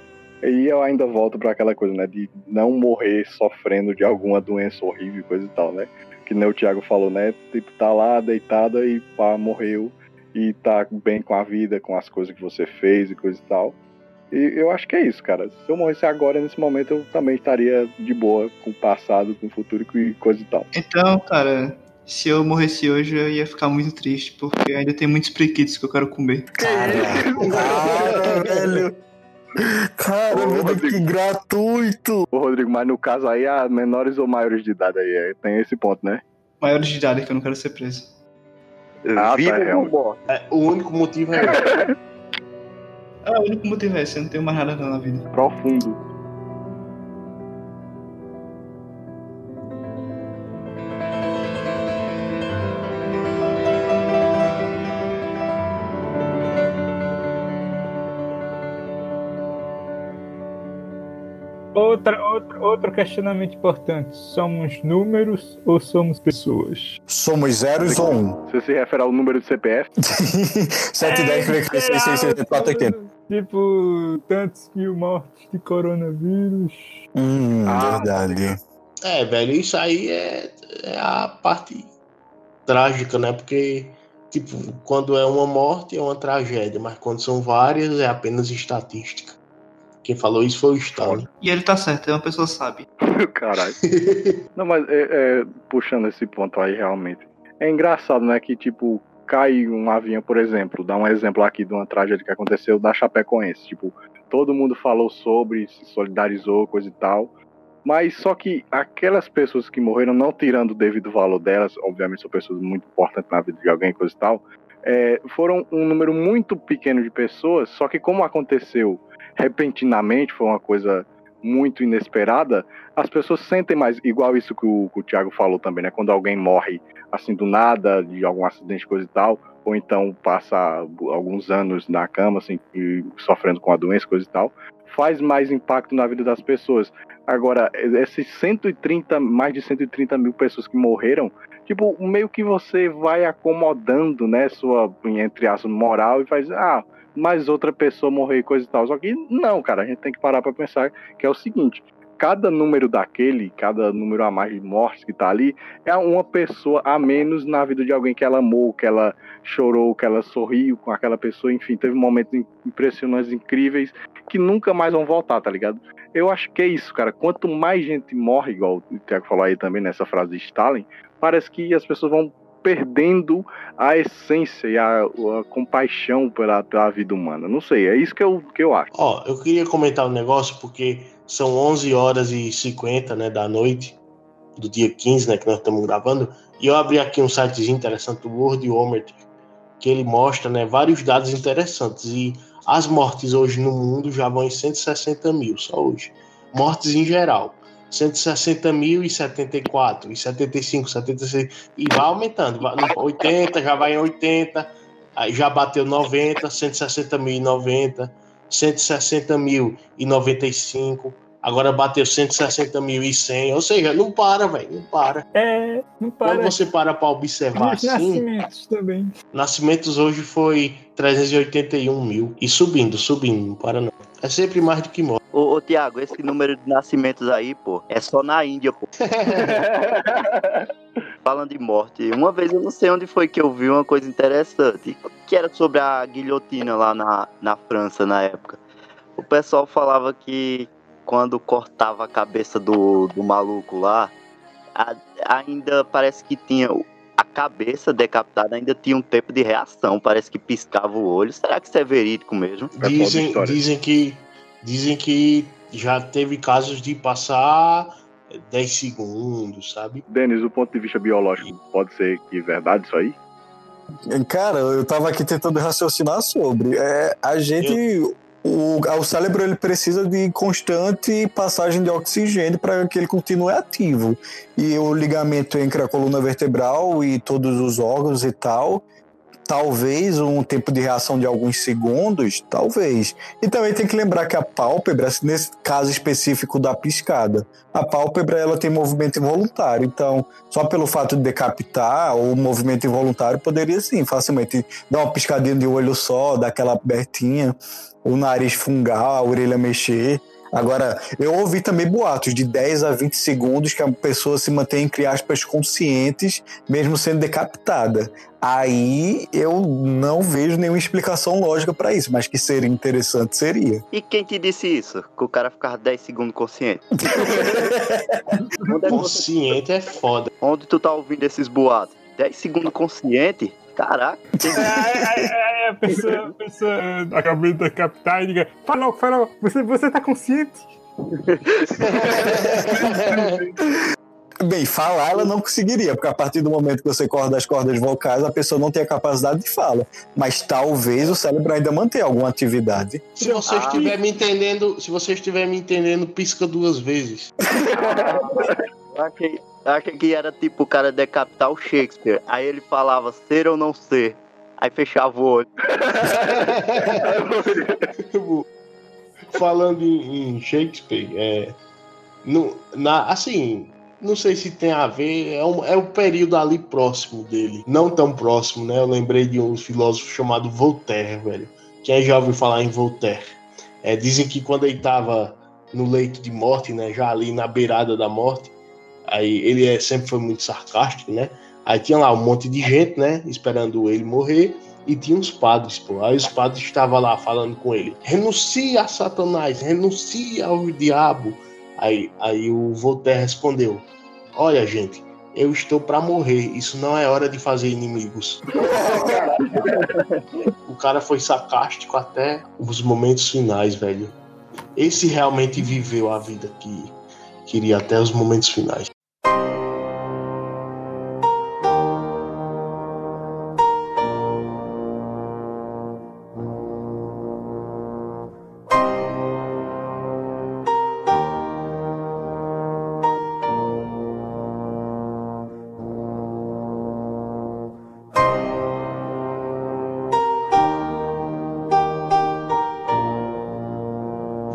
E eu ainda volto para aquela coisa, né? De não morrer sofrendo de alguma doença horrível, coisa e tal, né? Que nem o Thiago falou, né? Tipo, tá lá deitada e pá, morreu. E tá bem com a vida, com as coisas que você fez e coisa e tal. E eu acho que é isso, cara. Se eu morresse agora, nesse momento, eu também estaria de boa com o passado, com o futuro e coisa e tal. Então, cara, se eu morresse hoje, eu ia ficar muito triste, porque ainda tem muitos priquitos que eu quero comer. Cara, velho. Cara, Ô, meu Deus, Rodrigo. que gratuito! Ô, Rodrigo, mas no caso aí, a menores ou maiores de idade aí, é, tem esse ponto, né? Maiores de idade que eu não quero ser preso. Ah, Vivo tá, é um-? É, o único motivo é. (laughs) Ah, o único motivo é esse, eu não tenho mais nada na vida. Profundo. Outro questionamento importante: somos números ou somos pessoas? Somos zeros ou um? Você se refere ao número de CPF? 7, 10, 3, 6, 6, 6, 7, 4, 80. Tipo, tantos mil mortes de coronavírus. Hum, Ah, verdade. É, velho, isso aí é, é a parte trágica, né? Porque, tipo, quando é uma morte é uma tragédia, mas quando são várias é apenas estatística. Quem falou isso foi o Stalin. E ele tá certo, é uma pessoa sábia. (laughs) Caralho. (laughs) Não, mas é, é, puxando esse ponto aí realmente. É engraçado, né? Que tipo, cai um avião, por exemplo, dá um exemplo aqui de uma tragédia que aconteceu da Chapecoense. Tipo, todo mundo falou sobre, se solidarizou, coisa e tal. Mas só que aquelas pessoas que morreram, não tirando o devido valor delas, obviamente são pessoas muito importantes na vida de alguém, coisa e tal, é, foram um número muito pequeno de pessoas, só que como aconteceu repentinamente, foi uma coisa muito inesperada, as pessoas sentem mais, igual isso que o, que o Thiago falou também, né? Quando alguém morre assim do nada, de algum acidente, coisa e tal, ou então passa alguns anos na cama, assim, e sofrendo com a doença, coisa e tal, faz mais impacto na vida das pessoas. Agora, esses 130, mais de 130 mil pessoas que morreram, tipo, meio que você vai acomodando, né, sua, entre aspas, moral e faz, ah, mais outra pessoa morrer e coisa e tal. Só que não, cara, a gente tem que parar pra pensar que é o seguinte, cada número daquele, cada número a mais de mortes que tá ali, é uma pessoa a menos na vida de alguém que ela amou, que ela chorou, que ela sorriu com aquela pessoa, enfim, teve momentos impressionantes, incríveis, que nunca mais vão voltar, tá ligado? Eu acho que é isso, cara. Quanto mais gente morre, igual o Tiago falou aí também nessa frase de Stalin, parece que as pessoas vão perdendo a essência e a, a compaixão pela, pela vida humana. Não sei, é isso que eu, que eu acho. Ó, eu queria comentar um negócio porque são 11 horas e 50, né, da noite do dia 15, né, que nós estamos gravando, e eu abri aqui um sitezinho interessante, o Worldometer, que ele mostra, né, vários dados interessantes e as mortes hoje no mundo já vão em 160 mil, só hoje. Mortes em geral. 160 mil e 74, e 75, 76, e vai aumentando. Vai, 80, já vai em 80, aí já bateu 90, 160 mil e 90, 160 mil e 95, agora bateu 160 mil e 100, ou seja, não para, velho, não para. É, não para. Quando você para para observar Os assim, nascimentos também. nascimentos hoje foi 381 mil, e subindo, subindo, não para não. É sempre mais do que morte. Ô, ô Tiago, esse número de nascimentos aí, pô, é só na Índia, pô. (laughs) Falando de morte, uma vez eu não sei onde foi que eu vi uma coisa interessante, que era sobre a guilhotina lá na, na França na época. O pessoal falava que quando cortava a cabeça do, do maluco lá, a- ainda parece que tinha a cabeça decapitada ainda tinha um tempo de reação, parece que piscava o olho. Será que isso é verídico mesmo? Dizem, dizem que dizem que já teve casos de passar 10 segundos, sabe? Denis, do ponto de vista biológico, pode ser que é verdade isso aí? Cara, eu tava aqui tentando raciocinar sobre. É, a gente. O, o cérebro ele precisa de constante passagem de oxigênio para que ele continue ativo. E o ligamento entre a coluna vertebral e todos os órgãos e tal, talvez um tempo de reação de alguns segundos, talvez. E também tem que lembrar que a pálpebra, nesse caso específico da piscada, a pálpebra ela tem movimento involuntário. Então, só pelo fato de decapitar ou movimento involuntário poderia sim facilmente dar uma piscadinha de olho só, dar aquela abertinha, o nariz fungar, a orelha mexer. Agora, eu ouvi também boatos de 10 a 20 segundos que a pessoa se mantém, entre aspas, conscientes, mesmo sendo decapitada. Aí eu não vejo nenhuma explicação lógica para isso, mas que seria interessante seria. E quem te disse isso? Que o cara ficava 10 segundos consciente? (laughs) consciente é foda. Onde tu tá ouvindo esses boatos? 10 segundos consciente? Caraca. Aí, aí, aí a pessoa, a pessoa uh, acabou de decapitar e diga: Falou, falou, você, você tá consciente? (laughs) Bem, falar ela não conseguiria, porque a partir do momento que você corta as cordas vocais, a pessoa não tem a capacidade de fala. Mas talvez o cérebro ainda mantenha alguma atividade. Se você estiver me entendendo, se você estiver me entendendo, pisca duas vezes. (laughs) Achei, achei que era tipo o cara decapitar o Shakespeare. Aí ele falava ser ou não ser. Aí fechava o olho. (laughs) Falando em, Shakespeare, é, no, na, assim, não sei se tem a ver, é, um, é o período ali próximo dele. Não tão próximo, né? Eu lembrei de um filósofo chamado Voltaire, velho. Quem já ouviu falar em Voltaire? É, dizem que quando ele estava no leito de morte, né? Já ali na beirada da morte, aí ele é, sempre foi muito sarcástico, né? Aí tinha lá um monte de gente, né? Esperando ele morrer. E tinha uns padres, pô. Aí os padres estavam lá falando com ele: renuncia a Satanás, renuncia ao diabo. Aí, aí o Voltaire respondeu: Olha, gente, eu estou para morrer. Isso não é hora de fazer inimigos. (laughs) o cara foi sarcástico até os momentos finais, velho. Esse realmente viveu a vida que queria até os momentos finais.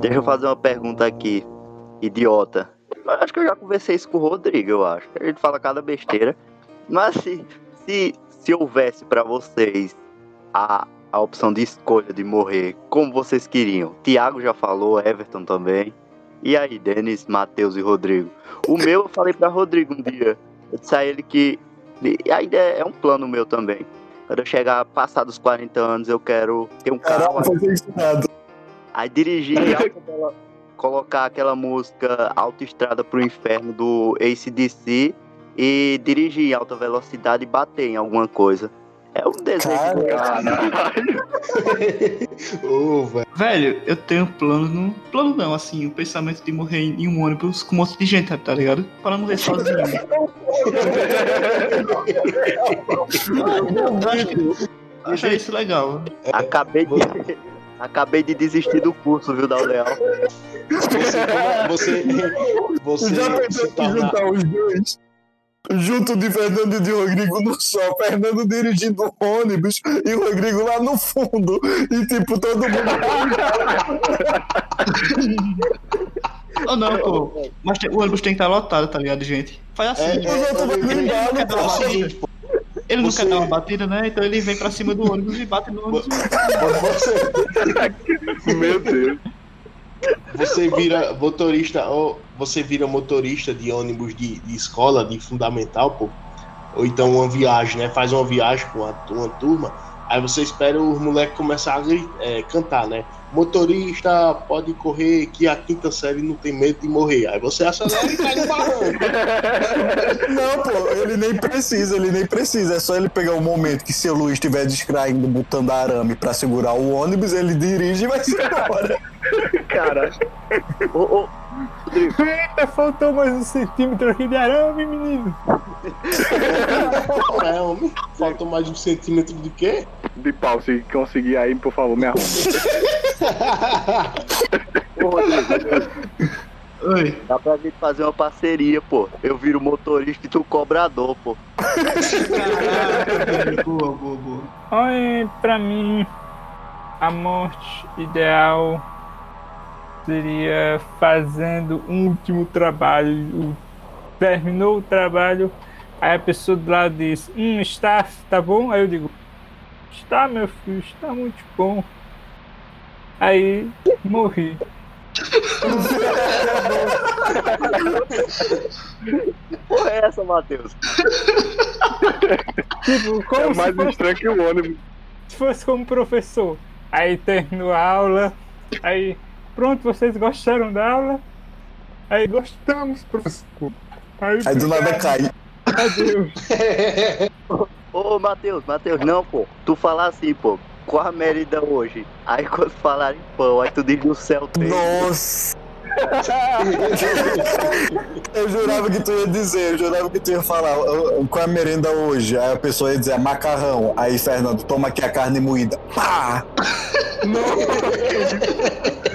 Deixa eu fazer uma pergunta aqui, idiota. Eu acho que eu já conversei isso com o Rodrigo, eu acho. A gente fala cada besteira. Mas se, se, se houvesse para vocês a, a opção de escolha de morrer como vocês queriam, Tiago já falou, Everton também. E aí, Denis, Matheus e Rodrigo? O meu eu falei para Rodrigo um dia. Eu disse a ele que. E ainda é um plano meu também. Quando eu chegar passar dos 40 anos, eu quero ter um carro. Caramba, nada. Aí dirigir (laughs) colocar aquela música Autoestrada pro Inferno do ACDC e dirigir em alta velocidade e bater em alguma coisa. É um desejo. (laughs) Ô, velho. Velho, eu tenho um plano, não, plano não, assim, o pensamento de morrer em um ônibus com um monte de gente, tá ligado? Para morrer sozinho. (laughs) Eu acho que- achei isso legal. Acabei de. Acabei de desistir do curso, viu, da Leal? Você, você, Já você pensou tornar- juntar os dois? Junto de Fernando e de Rodrigo no sol, Fernando dirigindo o ônibus e o Rodrigo lá no fundo. E tipo, todo mundo. Ou não, pô. Mas o ônibus tem que estar lotado, tá ligado, gente? Faz assim. É, é, Os outros vão eu- eu- ligar, eu- não é Ele não você- quer dar uma batida, né? Então ele vem pra cima do ônibus e bate no ônibus. você, Meu Deus. você vira motorista, ou você vira motorista de ônibus de, de escola, de fundamental, pô. Ou então uma viagem, né? Faz uma viagem com uma, uma turma, aí você espera os moleques começar a é, cantar, né? Motorista pode correr que a quinta série não tem medo de morrer. Aí você acelera e cai no barranco. Não, pô, ele nem precisa, ele nem precisa. É só ele pegar o momento que seu Luiz estiver distraindo, botando arame pra segurar o ônibus, ele dirige e vai se embora. Cara. Ô, ô, Rodrigo, Eita, faltou mais um centímetro aqui de arame, menino. (laughs) Homem. Faltou mais um centímetro de quê? De pau, se conseguir aí, por favor, me arruma. (laughs) ô, Rodrigo, Oi. dá pra gente fazer uma parceria, pô. Eu viro motorista e tu cobrador, pô. Caraca, (laughs) boa, boa, boa. Olha, pra mim, a morte ideal seria fazendo um último trabalho. Terminou o trabalho, aí a pessoa do lado diz: Hum, está, tá bom? Aí eu digo: Está, meu filho, está muito bom. Aí morri. Porra, é essa, Matheus? (laughs) Tipo, como É mais fosse estranho que o ônibus. se fosse como professor. Aí terminou a aula, aí pronto, vocês gostaram da aula? Aí gostamos, professor. Aí, Aí do nada cai. Adeus. (laughs) Ô, Matheus, Matheus, não, pô. Tu falar assim, pô. Qual a merenda hoje? Aí quando falarem pão, aí tu diz no céu tem. Nossa! (laughs) eu jurava que tu ia dizer, eu jurava que tu ia falar "Ô, ô, qual é a merenda hoje? Aí a pessoa ia dizer macarrão. Aí, Fernando, toma aqui a carne moída. Pá! (laughs)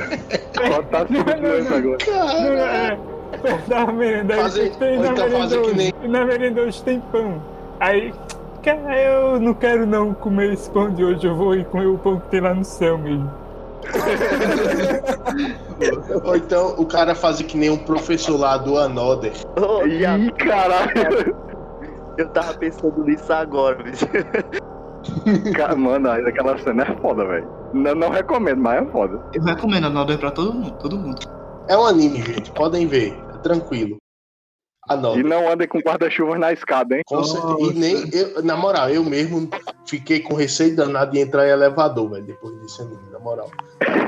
Tá surpreso agora. Não, é, da merenda, Fazer- tem na então merenda nem- E na merenda hoje tem pão. Aí, cara, eu não quero não comer esse pão de hoje, eu vou ir comer o pão que tem lá no céu mesmo. (laughs) Ou então o cara faz que nem um professor lá do Another. Thiago, Ih, caralho. eu tava pensando nisso agora, bicho. (laughs) Mano, aquela cena é foda, velho. Não, não recomendo, mas é foda. Eu recomendo a Nodder pra todo mundo, todo mundo. É um anime, gente. Podem ver. É tranquilo. E Another. não andem com guarda-chuvas na escada, hein? Com certeza. E nem eu, na moral, eu mesmo fiquei com receio danado de entrar em elevador, velho, depois desse anime, na moral.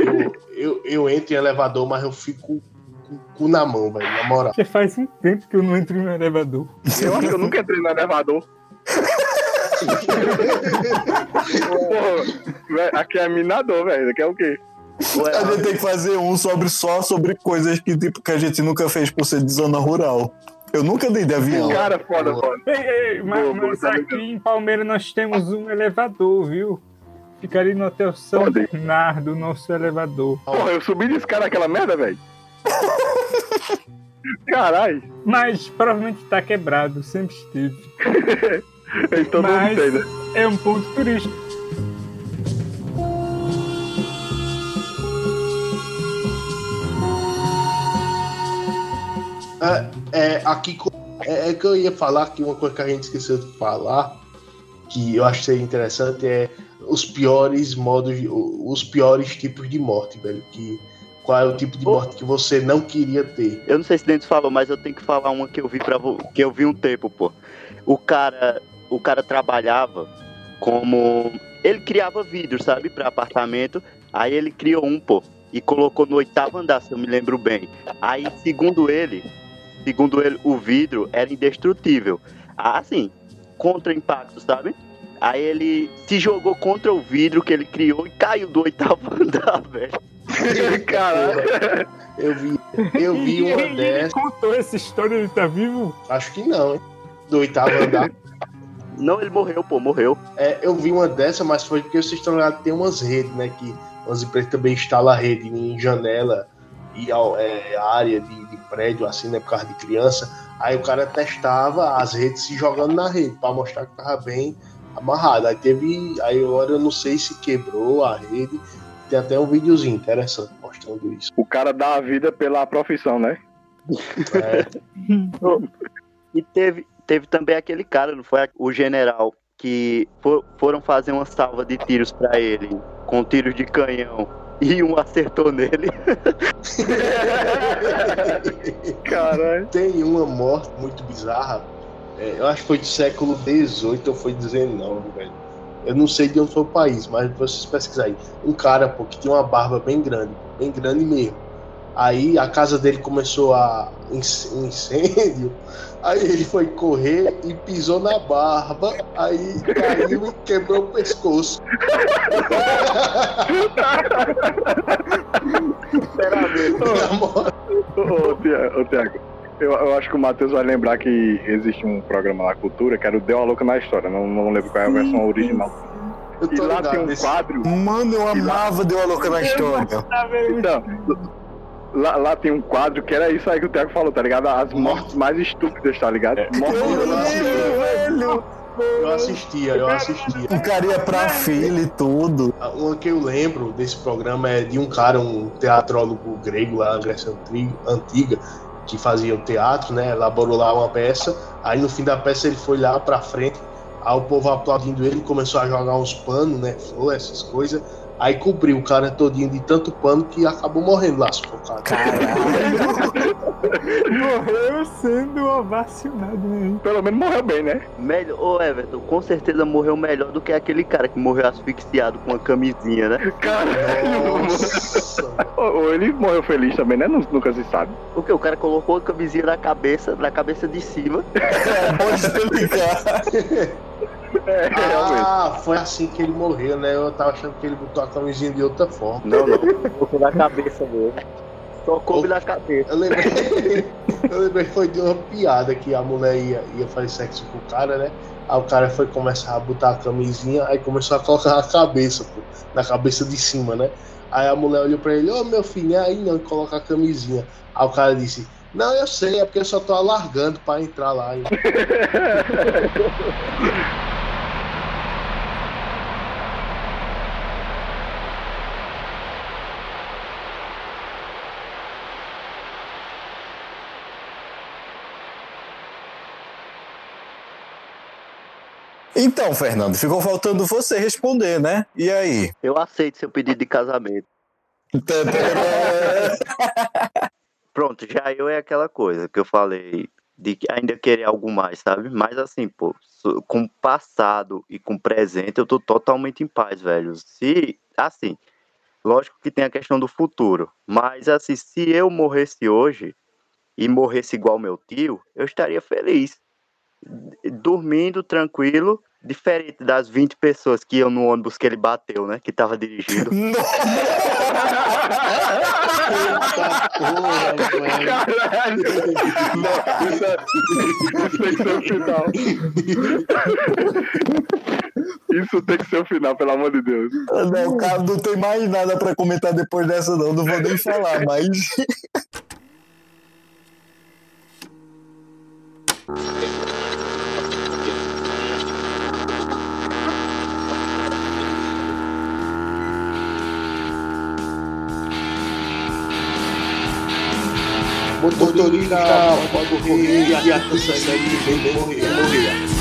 Eu, eu, eu entro em elevador, mas eu fico com o cu na mão, velho, na moral. Já faz um tempo que eu não entro no elevador. Eu acho que eu nunca entrei no elevador. (laughs) Porra, aqui é minador, velho. Aqui é o quê? A gente tem que fazer um sobre só sobre coisas que, tipo, que a gente nunca fez por ser de zona rural. Eu nunca dei de avião. Cara, foda, foda. Ei, ei, mas, Boa, mas tá aqui em Palmeiras nós temos um elevador, viu? Fica ali no Hotel São Onde? Bernardo, nosso elevador. Porra, eu subi de escada aquela merda, velho. (laughs) Caralho. Mas provavelmente tá quebrado, sempre esteve. (laughs) Então não Mas- sei, né? É um ponto turístico. É, é, aqui é, é que eu ia falar que uma coisa que a gente esqueceu de falar, que eu acho que seria interessante, é os piores modos, de- os piores tipos de morte, velho. Que, qual é o tipo de morte que você não queria ter? Eu não sei se Dentes falou, mas eu tenho que falar uma que eu vi para que eu vi um tempo, pô. O cara, o cara trabalhava como ele criava vidro, sabe, para apartamento. Aí ele criou um, pô, e colocou no oitavo andar, se eu me lembro bem. Aí, segundo ele, segundo ele, o vidro era indestrutível. Assim, contra impacto, sabe? Aí ele se jogou contra o vidro que ele criou e caiu do oitavo (laughs) andar, velho. (laughs) Caralho. Eu vi, eu vi uma ele dessas, contou essa história, ele tá vivo? acho que não, hein? Do oitavo andar. Não, ele morreu, pô, morreu. É, eu vi uma dessa, mas foi porque vocês estão ligados que tem umas redes, né? Que as empresas também instalam rede em janela e ao- é, área de, de prédio, assim, né? Por causa de criança. Aí o cara testava as redes se jogando na rede pra mostrar que tava bem amarrado. Aí teve. Aí agora eu não sei se quebrou a rede. Tem até um videozinho interessante mostrando isso. O cara dá a vida pela profissão, né? É, (laughs) E teve, teve também aquele cara, não foi? O general, que for- foram fazer uma salva de tiros pra ele, com tiros de canhão, e um acertou nele. (laughs) Caralho. tem uma morte muito bizarra. é, eu acho que foi do século XVIII ou foi XIX, velho. Eu não sei de onde foi o país, mas vocês pesquisarem. Um cara, pô, que tinha uma barba bem grande, bem grande mesmo. Aí a casa dele começou a um incêndio. Aí ele foi correr e pisou na barba. Aí caiu e quebrou o pescoço. Ô, Tiago, eu, eu acho que o Matheus vai lembrar que existe um programa na cultura que era o Deu a Louca na História. Não, não lembro qual é a versão original. E lá tem um quadro. Mano, eu amava Deu a Louca na História. Então, lá, lá tem um quadro que era isso aí que o Thiago falou, tá ligado? As mortes mais estúpidas, tá ligado? Mortes velho! Eu assistia, eu assistia. O cara ia pra fila e tudo. Uma que eu lembro desse programa é de um cara, um teatrólogo grego lá na Grécia Antiga, que fazia o teatro, né? Elaborou lá uma peça. Aí no fim da peça ele foi lá pra frente. Aí o povo aplaudindo ele começou a jogar uns panos, né? Flor, essas coisas. Aí cobriu o cara todinho de tanto pano que acabou morrendo lá sufocado. Caralho! (laughs) morreu sendo ovacionado, né? Pelo menos morreu bem, né? Melhor, ô Everton, com certeza morreu melhor do que aquele cara que morreu asfixiado com uma camisinha, né? Caralho! Ou (laughs) ele morreu feliz também, né? Nunca se sabe. O que? O cara colocou a camisinha na cabeça, na cabeça de cima. É, (laughs) pode explicar. (laughs) É, ah, foi assim que ele morreu, né? Eu tava achando que ele botou a camisinha de outra forma. Não, não. Colocou na cabeça mesmo. Só coube na cabeça. Eu lembrei, (laughs) eu lembrei foi de uma piada que a mulher ia, ia fazer sexo com o cara, né? Aí o cara foi começar a botar a camisinha, aí começou a colocar a cabeça, pô, na cabeça de cima, né? Aí a mulher olhou pra ele, ô oh, meu filho, aí não, coloca a camisinha. Aí o cara disse, não, eu sei, é porque eu só tô alargando pra entrar lá. (laughs) Então, Fernando, ficou faltando você responder, né? E aí? Eu aceito seu pedido de casamento. (laughs) Pronto, já eu é aquela coisa que eu falei de que ainda querer algo mais, sabe? Mas assim, pô, com passado e com presente eu tô totalmente em paz, velho. Se, assim, lógico que tem a questão do futuro, mas assim, se eu morresse hoje e morresse igual meu tio, eu estaria feliz dormindo tranquilo, diferente das 20 pessoas que iam no ônibus que ele bateu, né? Que tava dirigindo. (laughs) Caralho! Isso tem que ser o final. Isso tem que ser o final, pelo amor de Deus. Não, cara, não tem mais nada pra comentar depois dessa, não. Não vou nem falar, mas. (laughs) motorista pode morrer e a segue vem morrer. morrer.